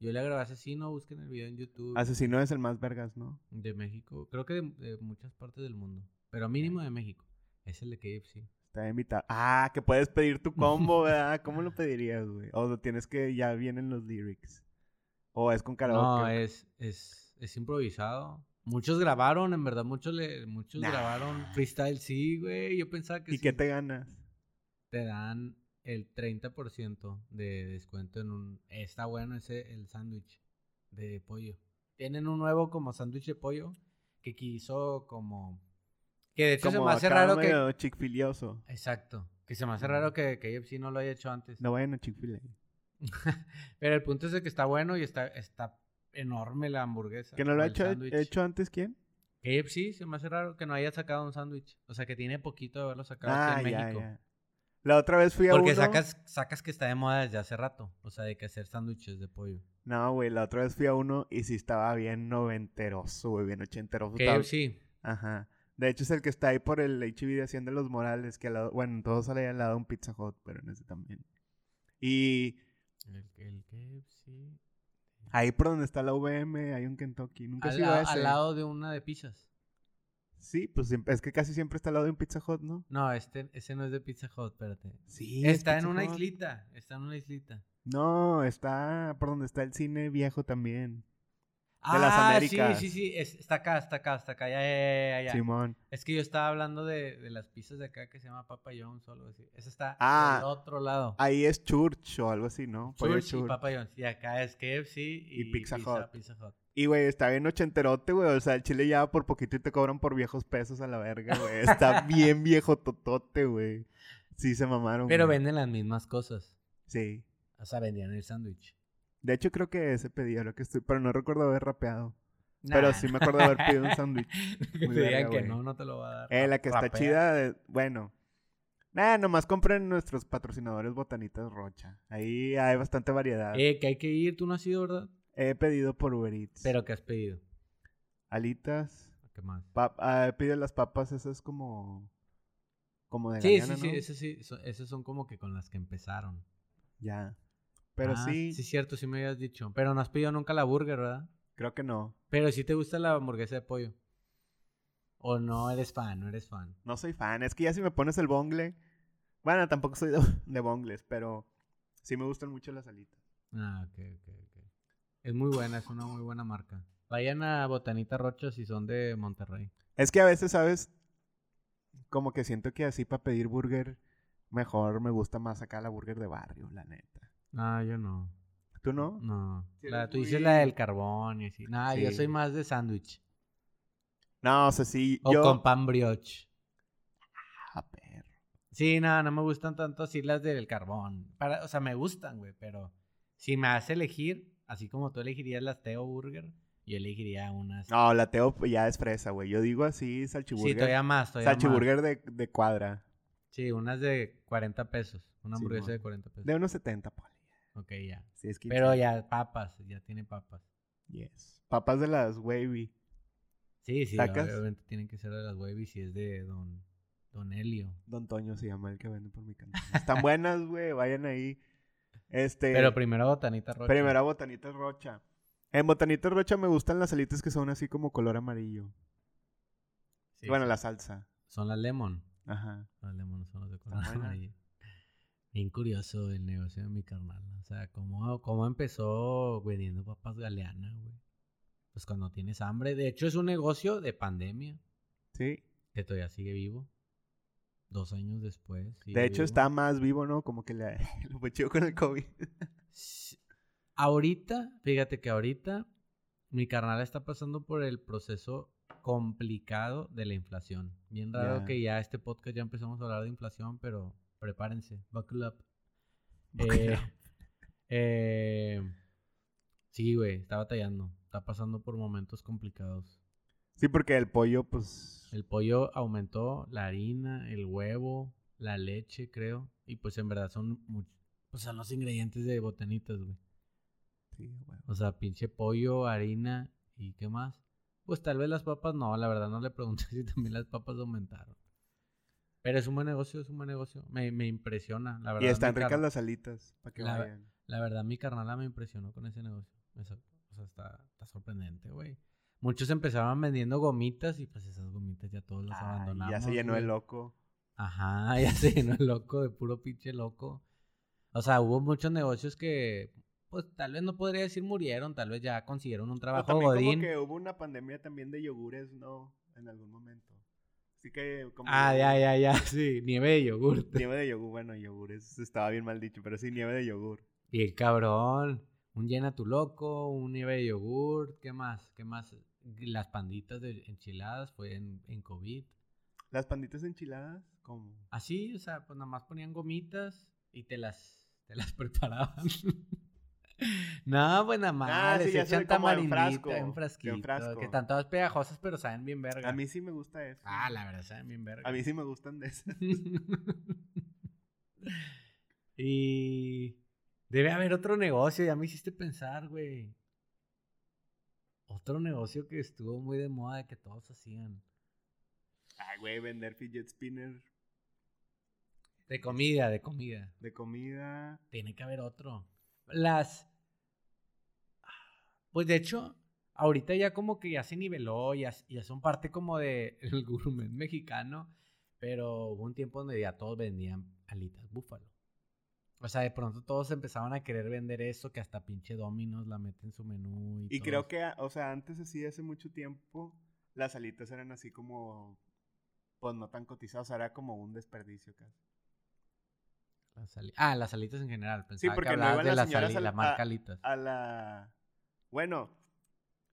Yo le grabé Asesino, busquen el video en YouTube. Asesino es el más vergas, ¿no? De México. Creo que de, de muchas partes del mundo. Pero mínimo de México. Es el de KFC. Está invitado. Ah, que puedes pedir tu combo, ¿verdad? ¿Cómo lo pedirías, güey? O lo tienes que ya vienen los lyrics. O es con No, karaoke. es, es, es improvisado. Muchos grabaron, en verdad, muchos, le, muchos Nah. grabaron freestyle, sí, güey. Yo pensaba que ¿Y sí. qué te ganas? te dan el 30% de descuento en un... Está bueno ese, el sándwich de pollo. Tienen un nuevo como sándwich de pollo que quiso como... Que de hecho se Como me hace raro que... chick-filioso. Exacto. Que se me hace raro que KFC no lo haya hecho antes. No vayan a Chick-fil-A. Pero el punto es de que está bueno y está, está enorme la hamburguesa. ¿Que no lo ha hecho, hecho antes quién? KFC se me hace raro que no haya sacado un sándwich. O sea, que tiene poquito de haberlo sacado Ah, aquí en ya, México. ya. La otra vez fui a Porque uno. sacas, sacas que está de moda desde hace rato. O sea, de que hacer sándwiches de pollo. No, güey, la otra vez fui a uno y sí estaba bien noventeroso, güey, bien ochenteroso. estaba- KFC. Ajá. De hecho es el que está ahí por el HB de Hacienda los Morales, que al lado, bueno, en todos sale al lado un Pizza Hut, pero en ese también. Y El, el KFC. ahí por donde está la VM hay un Kentucky. Nunca he Al, sido a ese. al lado de una de pizzas. Sí, pues es que casi siempre está al lado de un Pizza Hut, ¿no? No, este, ese no es de Pizza Hut, espérate. Sí. es está en Pizza una Hut. islita. Está en una islita. No, está por donde está el cine viejo también. De las Ah, Américas. Sí, sí, sí. es- está acá, está acá, está acá. Ya, ya, ya, ya, ya. Simón. Es que yo estaba hablando de, de las pizzas de acá que se llama Papa John's o algo así. Esa está Ah, del otro lado. Ahí es Church o algo así, ¿no? Pollo Church y Church. Papa John's. Y acá es KFC y, Y Pizza Hut. Pizza Hut. Y, güey, está bien ochenterote, güey. O sea, el chile ya por poquito y te cobran por viejos pesos a la verga, güey. Está bien viejo totote, güey. Sí, se mamaron. Pero güey. venden las mismas cosas. Sí. O sea, vendían el sándwich. De hecho, creo que ese pedía lo que estoy... Pero no recuerdo haber rapeado. Pero Nah. sí me acuerdo haber pedido un sándwich. que Muy te verga, digan que güey. no, no te lo va a dar. Eh, la que está chida, de- bueno. Nada, nomás compren nuestros patrocinadores Botanitas Rocha. Ahí hay bastante variedad. Eh, que hay que ir, tú no has ido, ¿verdad? He pedido por Uber Eats. Pero que has pedido. Alitas. ¿Qué más? ah, he pedido las papas, esas como... Como de Sí, Galeana, sí, sí, ¿no? sí, so- esas son como que con las que empezaron. Ya. Pero Ah, sí, Sí, cierto, sí me habías dicho. Pero no has pedido nunca la burger, ¿verdad? creo que no. Pero sí te gusta la hamburguesa de pollo. O no eres fan, no eres fan. No soy fan. Es que ya si me pones el bongle... Bueno, tampoco soy de, de bongles, pero sí me gustan mucho las alitas. Ah, ok, ok. Es muy buena, es una muy buena marca. Vayan a Botanita Rocha si son de Monterrey. Es que a veces, ¿sabes? Como que siento que así para pedir burger, mejor me gusta más acá la burger de barrio, la neta. Ah, yo no. ¿Tú no? No. La- tú dices la del carbón y así. No, yo soy más de sándwich. No, o sea, sí. O yo... con pan brioche. Ah, perro. Sí, no, no me gustan tanto así las del carbón. Para, o sea, me gustan, güey, pero si me hace elegir, así como tú elegirías las Teo Burger, yo elegiría unas. No, la Teo ya es fresa, güey. Yo digo así, sí, salchiburger. todavía más, todavía más. salchiburger de, de cuadra. Sí, unas de 40 pesos. Una Sí, hamburguesa de 40 pesos. De unos 70, poli. Ok, ya. Sí, es que... Pero ya papas, ya tiene papas. Yes. Papas de las wavy. Sí, sí, ¿Sacas? obviamente tienen que ser de las Wavy si es de Don, don Helio. Don Toño se llama el que vende por mi canal. Están buenas, güey. Vayan ahí. Este... Pero primero Botanita Rocha. Primera Botanitas Rocha. En Botanitas Rocha me gustan las alitas que son así como color amarillo. Sí, bueno, sí. la salsa. Son las Lemon. Ajá. Las lemon son las de color amarillo. Bien curioso el negocio de mi carnal. O sea, cómo, cómo empezó vendiendo papas galeanas, güey. Pues cuando tienes hambre. De hecho, es un negocio de pandemia Sí. que todavía sigue vivo. Dos años después. De hecho, vivo. está más vivo, ¿no? Como que le, lo fue chido con el COVID. Ahorita, fíjate que ahorita mi carnal está pasando por el proceso complicado de la inflación. Bien raro que ya este podcast ya empezamos a hablar de inflación, pero prepárense, buckle up. Buckle Eh, up. eh, sí, güey, está batallando. Está pasando por momentos complicados. Sí, porque el pollo, pues... El pollo aumentó, la harina, el huevo, la leche, creo. Y pues en verdad son, much- pues son los ingredientes de botanitas, güey. Sí, güey. O sea, pinche pollo, harina y qué más. Pues tal vez las papas no, la verdad no le pregunté si también las papas aumentaron. Pero es un buen negocio, es un buen negocio. Me, me impresiona, la verdad. Y están ricas las alitas, para que La- vayan. La verdad, mi carnala me impresionó con ese negocio. Eso, o sea, está, está sorprendente, güey. Muchos empezaban vendiendo gomitas y pues esas gomitas ya todos las Ay, abandonamos. ya se llenó el güey. loco. Ajá, ya se llenó el loco, de puro pinche loco. O sea, hubo muchos negocios que, pues tal vez no podría decir murieron, tal vez ya consiguieron un Pero trabajo también godín. como que hubo una pandemia también de yogures, ¿no? En algún momento. Así que como... Ah, yogur- ya, ya, ya, sí, nieve de yogurt. Nieve de yogur, bueno, yogures. Estaba bien mal dicho, pero sí, nieve de yogur. Bien cabrón. Un llena tu loco, un nieve de yogur, ¿qué más? ¿Qué más? Las panditas de enchiladas fue en, en COVID. Las panditas enchiladas, como... Así, o sea, pues nada más ponían gomitas y te las, te las preparaban. no, pues nada más, Ah, sí, les sé, echan tamarindita, en en frasquito, frasco. que están todas pegajosas, pero saben bien verga. A mí sí me gusta eso. Ah, la verdad, saben bien verga. A mí sí me gustan de esas. y debe haber otro negocio, ya me hiciste pensar, güey. Otro negocio que estuvo muy de moda que todos hacían. Ay, güey, vender fidget spinner De comida, de comida. de comida. Tiene que haber otro. Las. Pues de hecho, ahorita ya como que ya se niveló, ya, ya son parte como del el gourmet mexicano, pero hubo un tiempo donde ya todos vendían alitas búfalo. O sea, de pronto todos empezaban a querer vender eso, que hasta pinche Domino's la mete en su menú. Y, Y creo que, o sea, antes así, hace mucho tiempo, las alitas eran así como, pues no tan cotizadas, o sea, era como un desperdicio casi. las Ah, las alitas en general. Pensaba porque que no iban de las al- la marca a- alitas. A la, bueno,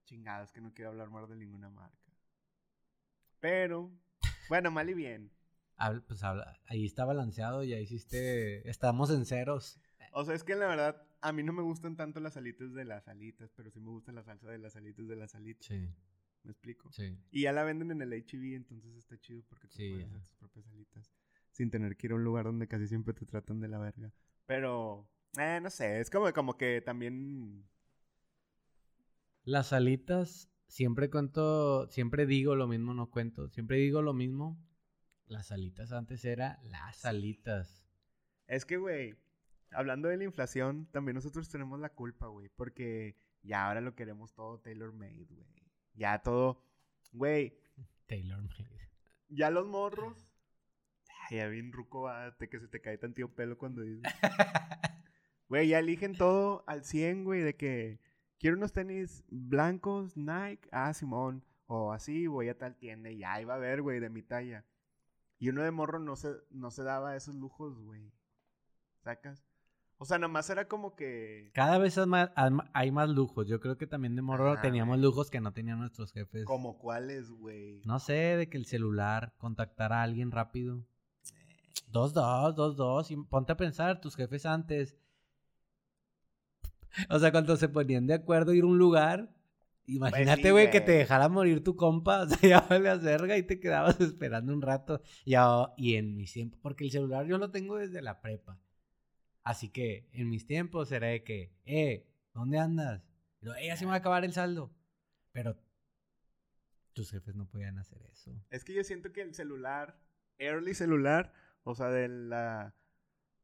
chingados que no quiero hablar más de ninguna marca. Pero, bueno, mal y bien. Pues habla- ahí está balanceado, ya hiciste... Estamos en ceros. O sea, es que la verdad, a mí no me gustan tanto las alitas de las alitas, pero sí me gusta la salsa de las alitas de las alitas. Sí, ¿Me explico? sí. Y ya la venden en el HB, entonces está chido porque tú Sí, puedes hacer tus propias alitas. Sin tener que ir a un lugar donde casi siempre te tratan de la verga. Pero, eh, no sé, es como, como que también... Las alitas, siempre cuento, siempre digo lo mismo, no cuento, siempre digo lo mismo. Las alitas antes era las alitas. Es que, güey, hablando de la inflación, también nosotros tenemos la culpa, güey. Porque ya ahora lo queremos todo tailor made, güey. Ya todo... Güey, Taylor made. ya los morros... Ay, ya bien ruco, va, te- que se te cae tanto pelo cuando dices... Güey, ya eligen todo al 100, güey, de que quiero unos tenis blancos, Nike, ah, Simón, o así, voy a tal tienda y ahí va a ver, güey, de mi talla. Y uno de morro no se, no se daba esos lujos, güey. ¿Sacas? O sea, nomás era como que... Cada vez hay más, hay más lujos. Yo creo que también de morro Ajá, teníamos güey. lujos que no tenían nuestros jefes. ¿Como cuáles, güey? No sé, de que el celular, contactar a alguien rápido. Dos, dos, dos, dos. Y ponte a pensar, tus jefes antes. O sea, cuando se ponían de acuerdo a ir a un lugar, imagínate, sí, güey, que te dejara morir tu compa. O sea, ya vale a verga y te quedabas esperando un rato. Y, a- y en mis tiempos, porque el celular yo lo tengo desde la prepa. Así que en mis tiempos era de que, eh, ¿dónde andas? Y luego, eh, ya se me va a acabar el saldo. Pero tus jefes no podían hacer eso. Es que yo siento que el celular, early celular, o sea, de la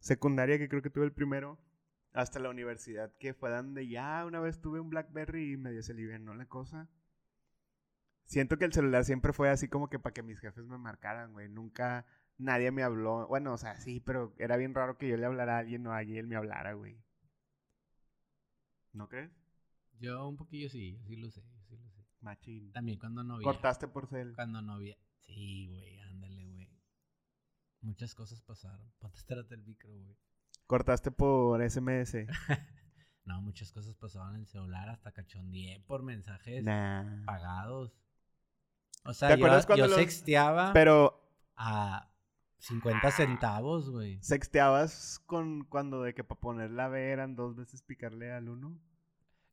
secundaria que creo que tuve el primero, hasta la universidad, que fue donde ya una vez tuve un Blackberry y medio se alivianó la cosa. Siento que el celular siempre fue así como que para que mis jefes me marcaran, güey. Nunca nadie me habló. Bueno, o sea, sí, pero era bien raro que yo le hablara a alguien o a alguien me hablara, güey. ¿No crees? Yo un poquillo sí, sí lo sé, sí lo sé. Machín. También cuando novia. Cortaste por cel. Cuando novia. Sí, güey, ándale, güey. Muchas cosas pasaron. Ponte el micro, güey. Cortaste por SMS. No, muchas cosas pasaban en el celular, hasta cachondié por mensajes nah. pagados. O sea, ¿Te yo, acuerdas cuando yo los- sexteaba Pero a 50 centavos, güey. ¿Sexteabas con cuando de que para ponerla B eran dos veces picarle al uno?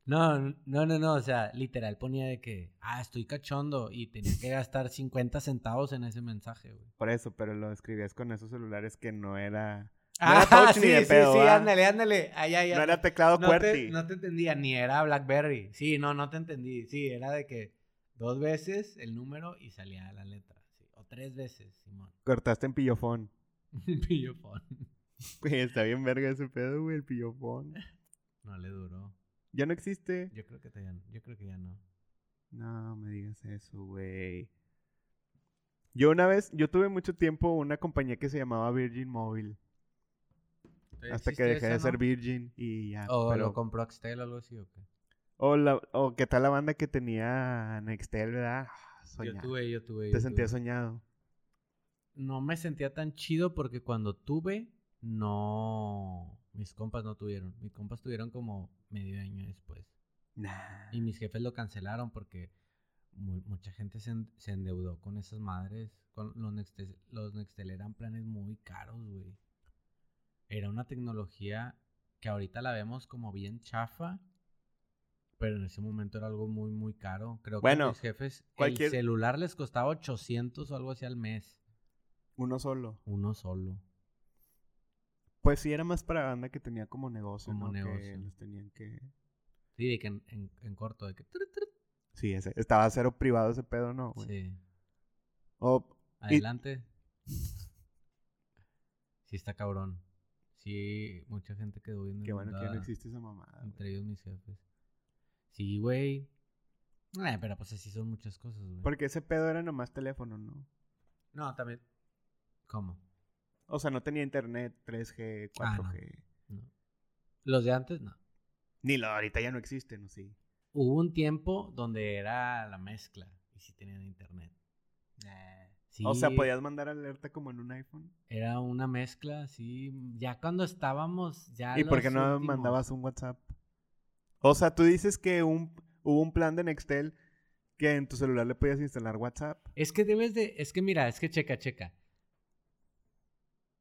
No, no, no, no, o sea, literal ponía de que, ah, estoy cachondo y tenía que gastar 50 centavos en ese mensaje, güey. Por eso, pero lo escribías con esos celulares que no era... No Ah, era touch sí, ni de sí, pedo, sí, ándale, ándale. Ay, ay, No era teclado no QWERTY. te, no te entendía, ni era BlackBerry. Sí, no, no te entendí. Sí, era de que dos veces el número y salía la letra. sí. O tres veces, Simón. Cortaste en pillofón. Pillofón. Güey, está bien verga ese pedo, güey, el pillofón. No le duró. ¿Ya no existe? Yo creo que, te- yo creo que ya no. No me digas eso, güey. Yo una vez, yo tuve mucho tiempo una compañía que se llamaba Virgin Mobile. Hasta que dejé de ser Virgin y ya. ¿O pero- lo compró Axtel o algo así o qué? o, la, o qué tal la banda que tenía Nextel, ¿verdad? Ah, Yo tuve, yo tuve. Te sentías soñado. No me sentía tan chido porque cuando tuve, no... Mis compas no tuvieron. Mis compas tuvieron como medio año después. Nah. Y mis jefes lo cancelaron porque mu- mucha gente se, en- se endeudó con esas madres. Con los Nextel, los Nextel eran planes muy caros, güey. Era una tecnología que ahorita la vemos como bien chafa. Pero en ese momento era algo muy, muy caro. Creo Bueno, que mis jefes, cualquier- el celular les costaba 800 o algo así al mes. Uno solo. Uno solo. Pues sí, era más para banda que tenía como negocio, Como ¿no? Que negocio. los tenían que... Sí, de que en, en- en corto, de que... Sí, ese. Estaba cero privado ese pedo, ¿no, güey? Sí. Adelante. Sí está cabrón. Sí, mucha gente quedó bien qué bueno que ya no existe esa mamada. Entre ellos mis jefes. Sí, güey. Eh, pero pues así son muchas cosas, güey. Porque ese pedo era nomás teléfono, ¿no? No, también. ¿Cómo? O sea, no tenía internet 3G, 4G. Ah, No. Los de antes, no. Ni lo ahorita ya no existen, ¿no? Sí. Hubo un tiempo donde era la mezcla y sí tenían internet. Sí, O sea, podías mandar alerta como en un iPhone. Era una mezcla, sí. Ya cuando estábamos, ya. ¿Y por qué no últimos- mandabas un WhatsApp? O sea, tú dices que un, hubo un plan de Nextel que en tu celular le podías instalar WhatsApp. Es que debes de. Es que mira, es que checa, checa.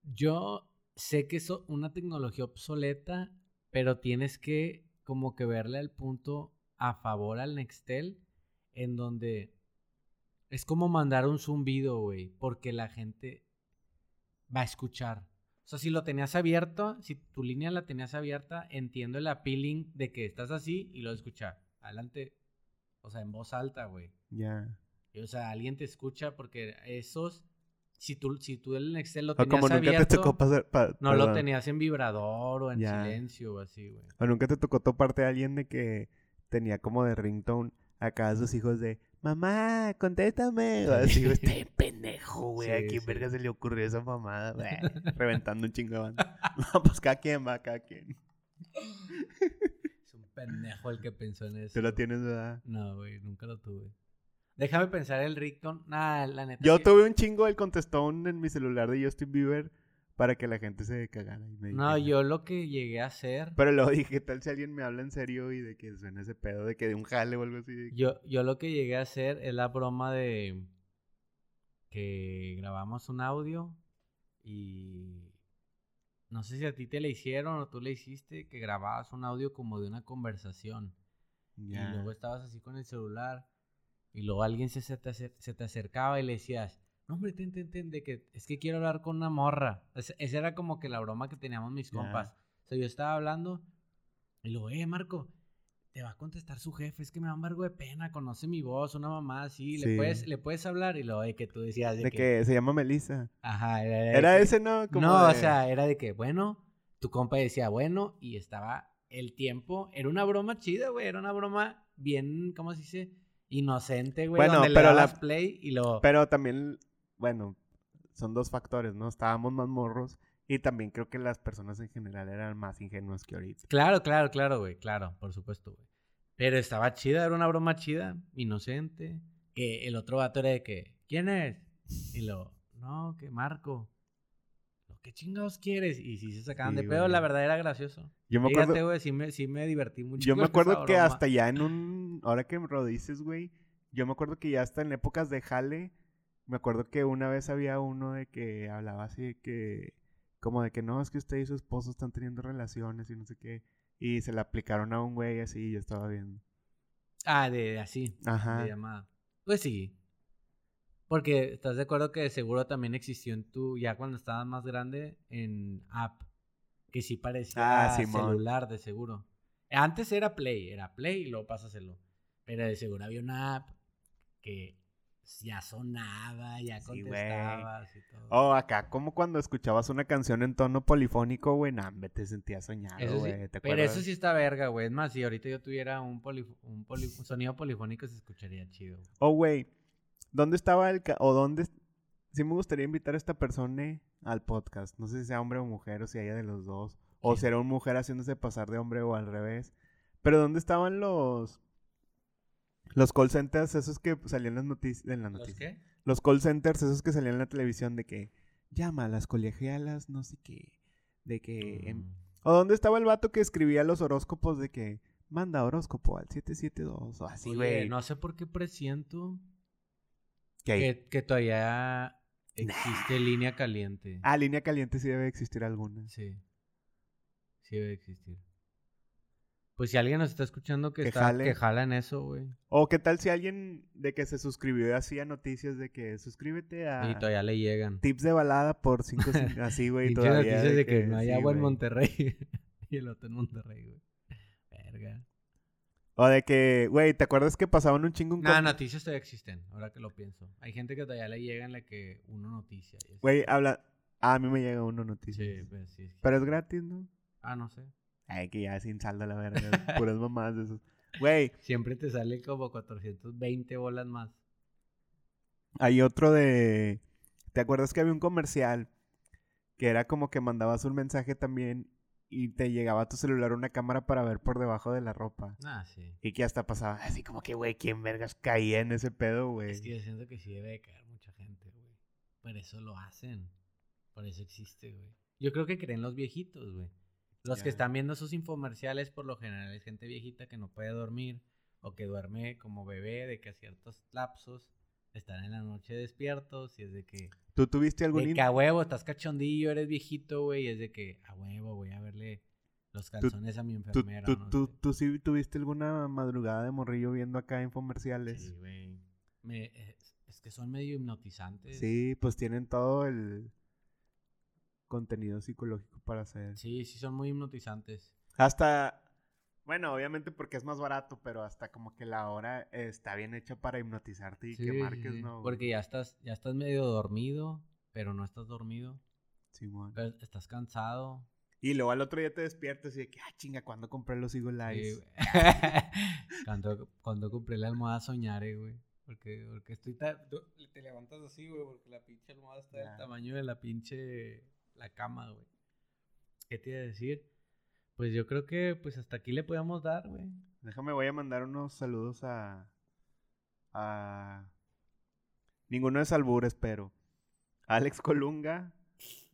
Yo sé que es una tecnología obsoleta, pero tienes que como que verle al punto a favor al Nextel, en donde es como mandar un zumbido, güey, porque la gente va a escuchar. O sea, si lo tenías abierto, si tu línea la tenías abierta, entiendo el appealing de que estás así y lo escuchar. Adelante. O sea, en voz alta, güey. Ya. Y, O sea, alguien te escucha porque esos, si tú, si tú el Excel lo O tenías como nunca abierto, te tocó pasar. pa- no lo tenías en vibrador o en Ya. silencio o así, güey. O nunca te tocó toparte a alguien de que tenía como de ringtone acá a sus hijos de mamá, contéstame. O así, güey, este pendejo, güey. ¿A Sí, quién sí. verga se le ocurrió esa mamada? güey? Reventando un chingo de banda. No, pues cada quien va, cada quien. Es un pendejo el que pensó en eso. Tú lo tienes, ¿verdad? No, güey, nunca lo tuve. Déjame pensar el ringtone. Nah, la neta. Yo tuve un chingo el contestón en mi celular de Justin Bieber para que la gente se cagara. Y me No, dijera. yo lo que llegué a hacer. Pero luego dije, ¿qué tal si alguien me habla en serio y de que suena ese pedo de que de un jale o algo así? de Yo, yo lo que llegué a hacer es la broma de que grabamos un audio y no sé si a ti te le hicieron o tú le hiciste que grababas un audio como de una conversación y luego estabas así con el celular y luego alguien se, se, te, acer- se te acercaba y le decías, no hombre, ten, ten, ten, de que es que quiero hablar con una morra. Es- esa era como que la broma que teníamos mis compas. O sea, yo estaba hablando y luego, eh, Marco, te va a contestar su jefe, es que me da un vergo de pena, conoce mi voz, una mamá así, Sí. le puedes, le puedes hablar y luego de que tú decías de, De que, que se llama Melissa. ajá, era, Era que- ese, ¿no? Como no, de- o sea, era de que, bueno, tu compa decía, bueno, y estaba el tiempo, era una broma chida, güey, era una broma bien, ¿cómo se dice? Inocente, güey, Bueno, donde le pero la- dabas play y lo... Pero también, bueno, son dos factores, ¿no? Estábamos más morros y también creo que las personas en general eran más ingenuas que ahorita. Claro, claro, claro, güey, claro, por supuesto, güey. Pero estaba chida, era una broma chida, inocente. Que el otro vato era de que, ¿quién es? Y lo, no, que Marco. Lo, ¿qué chingados quieres? Y si se sacaban Sí, de pedo, güey. la verdad era gracioso. Yo me Fíjate, acuerdo, güey, sí me, sí me divertí mucho. yo me acuerdo que broma. hasta ya en un, ahora que me lo dices, güey, yo me acuerdo que ya hasta en épocas de jale, me acuerdo que una vez había uno de que hablaba así de que, como de que no, es que usted y su esposo están teniendo relaciones y no sé qué, y se le aplicaron a un güey así y yo estaba viendo. Ah, de, de así, Ajá. de llamada. Pues sí. Porque estás de acuerdo que de seguro también existió en tu, ya cuando estabas más grande, en app. Que sí parecía Ah, celular, de seguro. Antes era Play, era Play y luego pásaselo. Pero de seguro había una app que ya sonaba, ya Sí, contestabas y todo. O acá, como cuando escuchabas una canción en tono polifónico, güey, nah, te sentías soñado, sí, güey. ¿te pero eso sí está verga, güey. Es más, si ahorita yo tuviera un, polif- un, poli- un sonido polifónico se escucharía chido. Oh, güey, ¿dónde estaba el... ca- o dónde... Sí me gustaría invitar a esta persona al podcast. No sé si sea hombre o mujer o si haya de los dos. O ¿Quién? si era una mujer haciéndose pasar de hombre o al revés. Pero ¿dónde estaban los... Los call centers, esos que salían en las noticias... En las ¿Los qué? Los call centers, esos que salían en la televisión de que... Llama a las colegialas, no sé qué. De que... Mm. ¿O dónde estaba el vato que escribía los horóscopos de que... Manda horóscopo al 772 o así, güey. no sé por qué presiento que, que todavía existe línea caliente. Ah, línea caliente sí debe existir alguna. Sí. Sí debe existir. Pues si alguien nos está escuchando que, Que está, jale. que jala en eso, güey. O qué tal si alguien de que se suscribió y hacía noticias de que suscríbete a Y todavía le llegan. tips de balada por 5 así, güey. Todavía noticias de que, no hay sí, agua en. Monterrey. y el otro en Monterrey, güey. Verga. O de que, güey, ¿te acuerdas que pasaban un chingo un com- noticias todavía existen, ahora que lo pienso. Hay gente que todavía le llega en la que uno noticia. Güey, habla... Ah, a mí me llega uno noticias. Sí, pues sí. sí. Pero es gratis, ¿no? Ah, no sé. Ay, que ya sin saldo la verga. puras mamás de esos. Güey, Siempre te sale como 420 bolas más. hay otro de... ¿Te acuerdas que había un comercial que era como que mandabas un mensaje también y te llegaba a tu celular una cámara para ver por debajo de la ropa? Ah, sí. Y que hasta pasaba así como que, güey, ¿quién vergas caía en ese pedo, güey? Es que yo siento que sí debe de caer mucha gente, güey. Por eso lo hacen. Por eso existe, güey. Yo creo que creen los viejitos, güey. Los Ya. que están viendo esos infomerciales, por lo general, es gente viejita que no puede dormir o que duerme como bebé, de que a ciertos lapsos están en la noche despiertos y es de que, ¿Tú tuviste algún... de que a huevo estás cachondillo, eres viejito, güey, y es de que a huevo voy a verle los calzones a mi ¿Tú, enfermera. tú, no tú, sé. tú sí tuviste alguna madrugada de morrillo viendo acá infomerciales? Sí, güey. Es que son medio hipnotizantes. Sí, pues tienen todo el contenido psicológico para hacer. Sí, sí son muy hipnotizantes. Hasta, bueno, obviamente porque es más barato, pero hasta como que la hora está bien hecha para hipnotizarte y Sí, que sí, marques, sí. ¿no? Porque ya estás, ya estás medio dormido, pero no estás dormido. Simón. Pero estás cansado. Y luego al otro día te despiertas y de que, ah, chinga, ¿cuándo compré los Eagle Sí, Eyes? güey. cuando, cuando compré la almohada soñaré, güey. Porque, porque estoy Te levantas así, güey, porque la pinche almohada está del tamaño de la pinche... La cama, güey. ¿Qué te iba a decir? Pues yo creo que pues hasta aquí le podemos dar, güey. Déjame, voy a mandar unos saludos a. a. Ninguno es albures, pero. A Alex Colunga,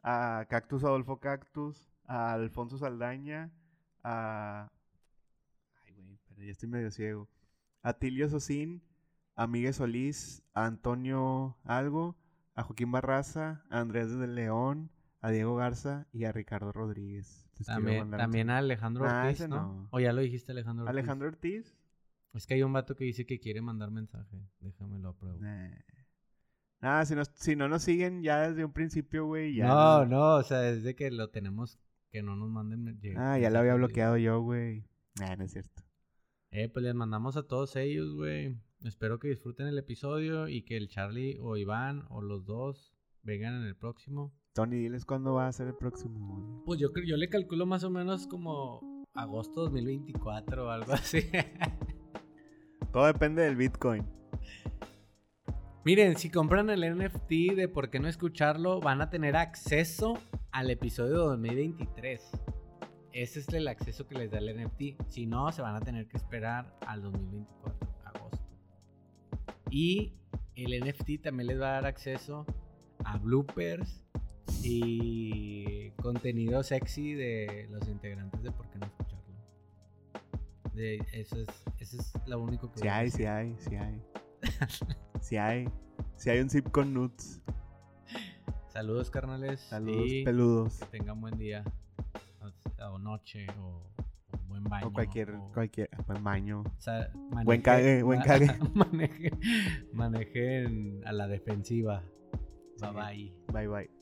a Cactus Adolfo Cactus, a Alfonso Saldaña, a. Ay, güey, pero ya estoy medio ciego. A Tilio Sosín, a Miguel Solís, a Antonio Algo, a Joaquín Barraza, a Andrés de León, a Diego Garza y a Ricardo Rodríguez. Les También, también a Alejandro Nah, Ortiz, ¿no? no. O ya lo dijiste, Alejandro Ortiz. Alejandro Ortiz. Es que hay un vato que dice que quiere mandar mensaje. Déjamelo a prueba. Nah. Ah, si, nos- si no nos siguen ya desde un principio, güey, ya. No, no, o sea, es de que lo tenemos, que no nos manden. Ah, ya lo había bloqueado yo, güey. Nah, no es cierto. Eh, pues les mandamos a todos ellos, güey. Espero que disfruten el episodio y que el Charlie o Iván o los dos vengan en el próximo. Tony, diles cuándo va a ser el próximo. Pues yo, yo le calculo más o menos como agosto 2024 o algo así. Todo depende del Bitcoin. Miren, si compran el NFT de por qué no escucharlo, van a tener acceso al episodio 2023. Ese es el acceso que les da el NFT. Si no, se van a tener que esperar al 2024, agosto. Y el NFT también les va a dar acceso a bloopers y contenido sexy de los integrantes de por qué no escucharlo. De, eso, es, eso es lo único que Sí hay, sí hay, sí hay. sí hay. Sí hay un zip con nuts. Saludos, carnales. Saludos y peludos. que tengan buen día. O, noche, o, o buen baño. O cualquier, o- cualquier, buen baño. o sea, Buen cague, buen cague. manejen, manejen a la defensiva. Sí. Bye bye. Bye bye.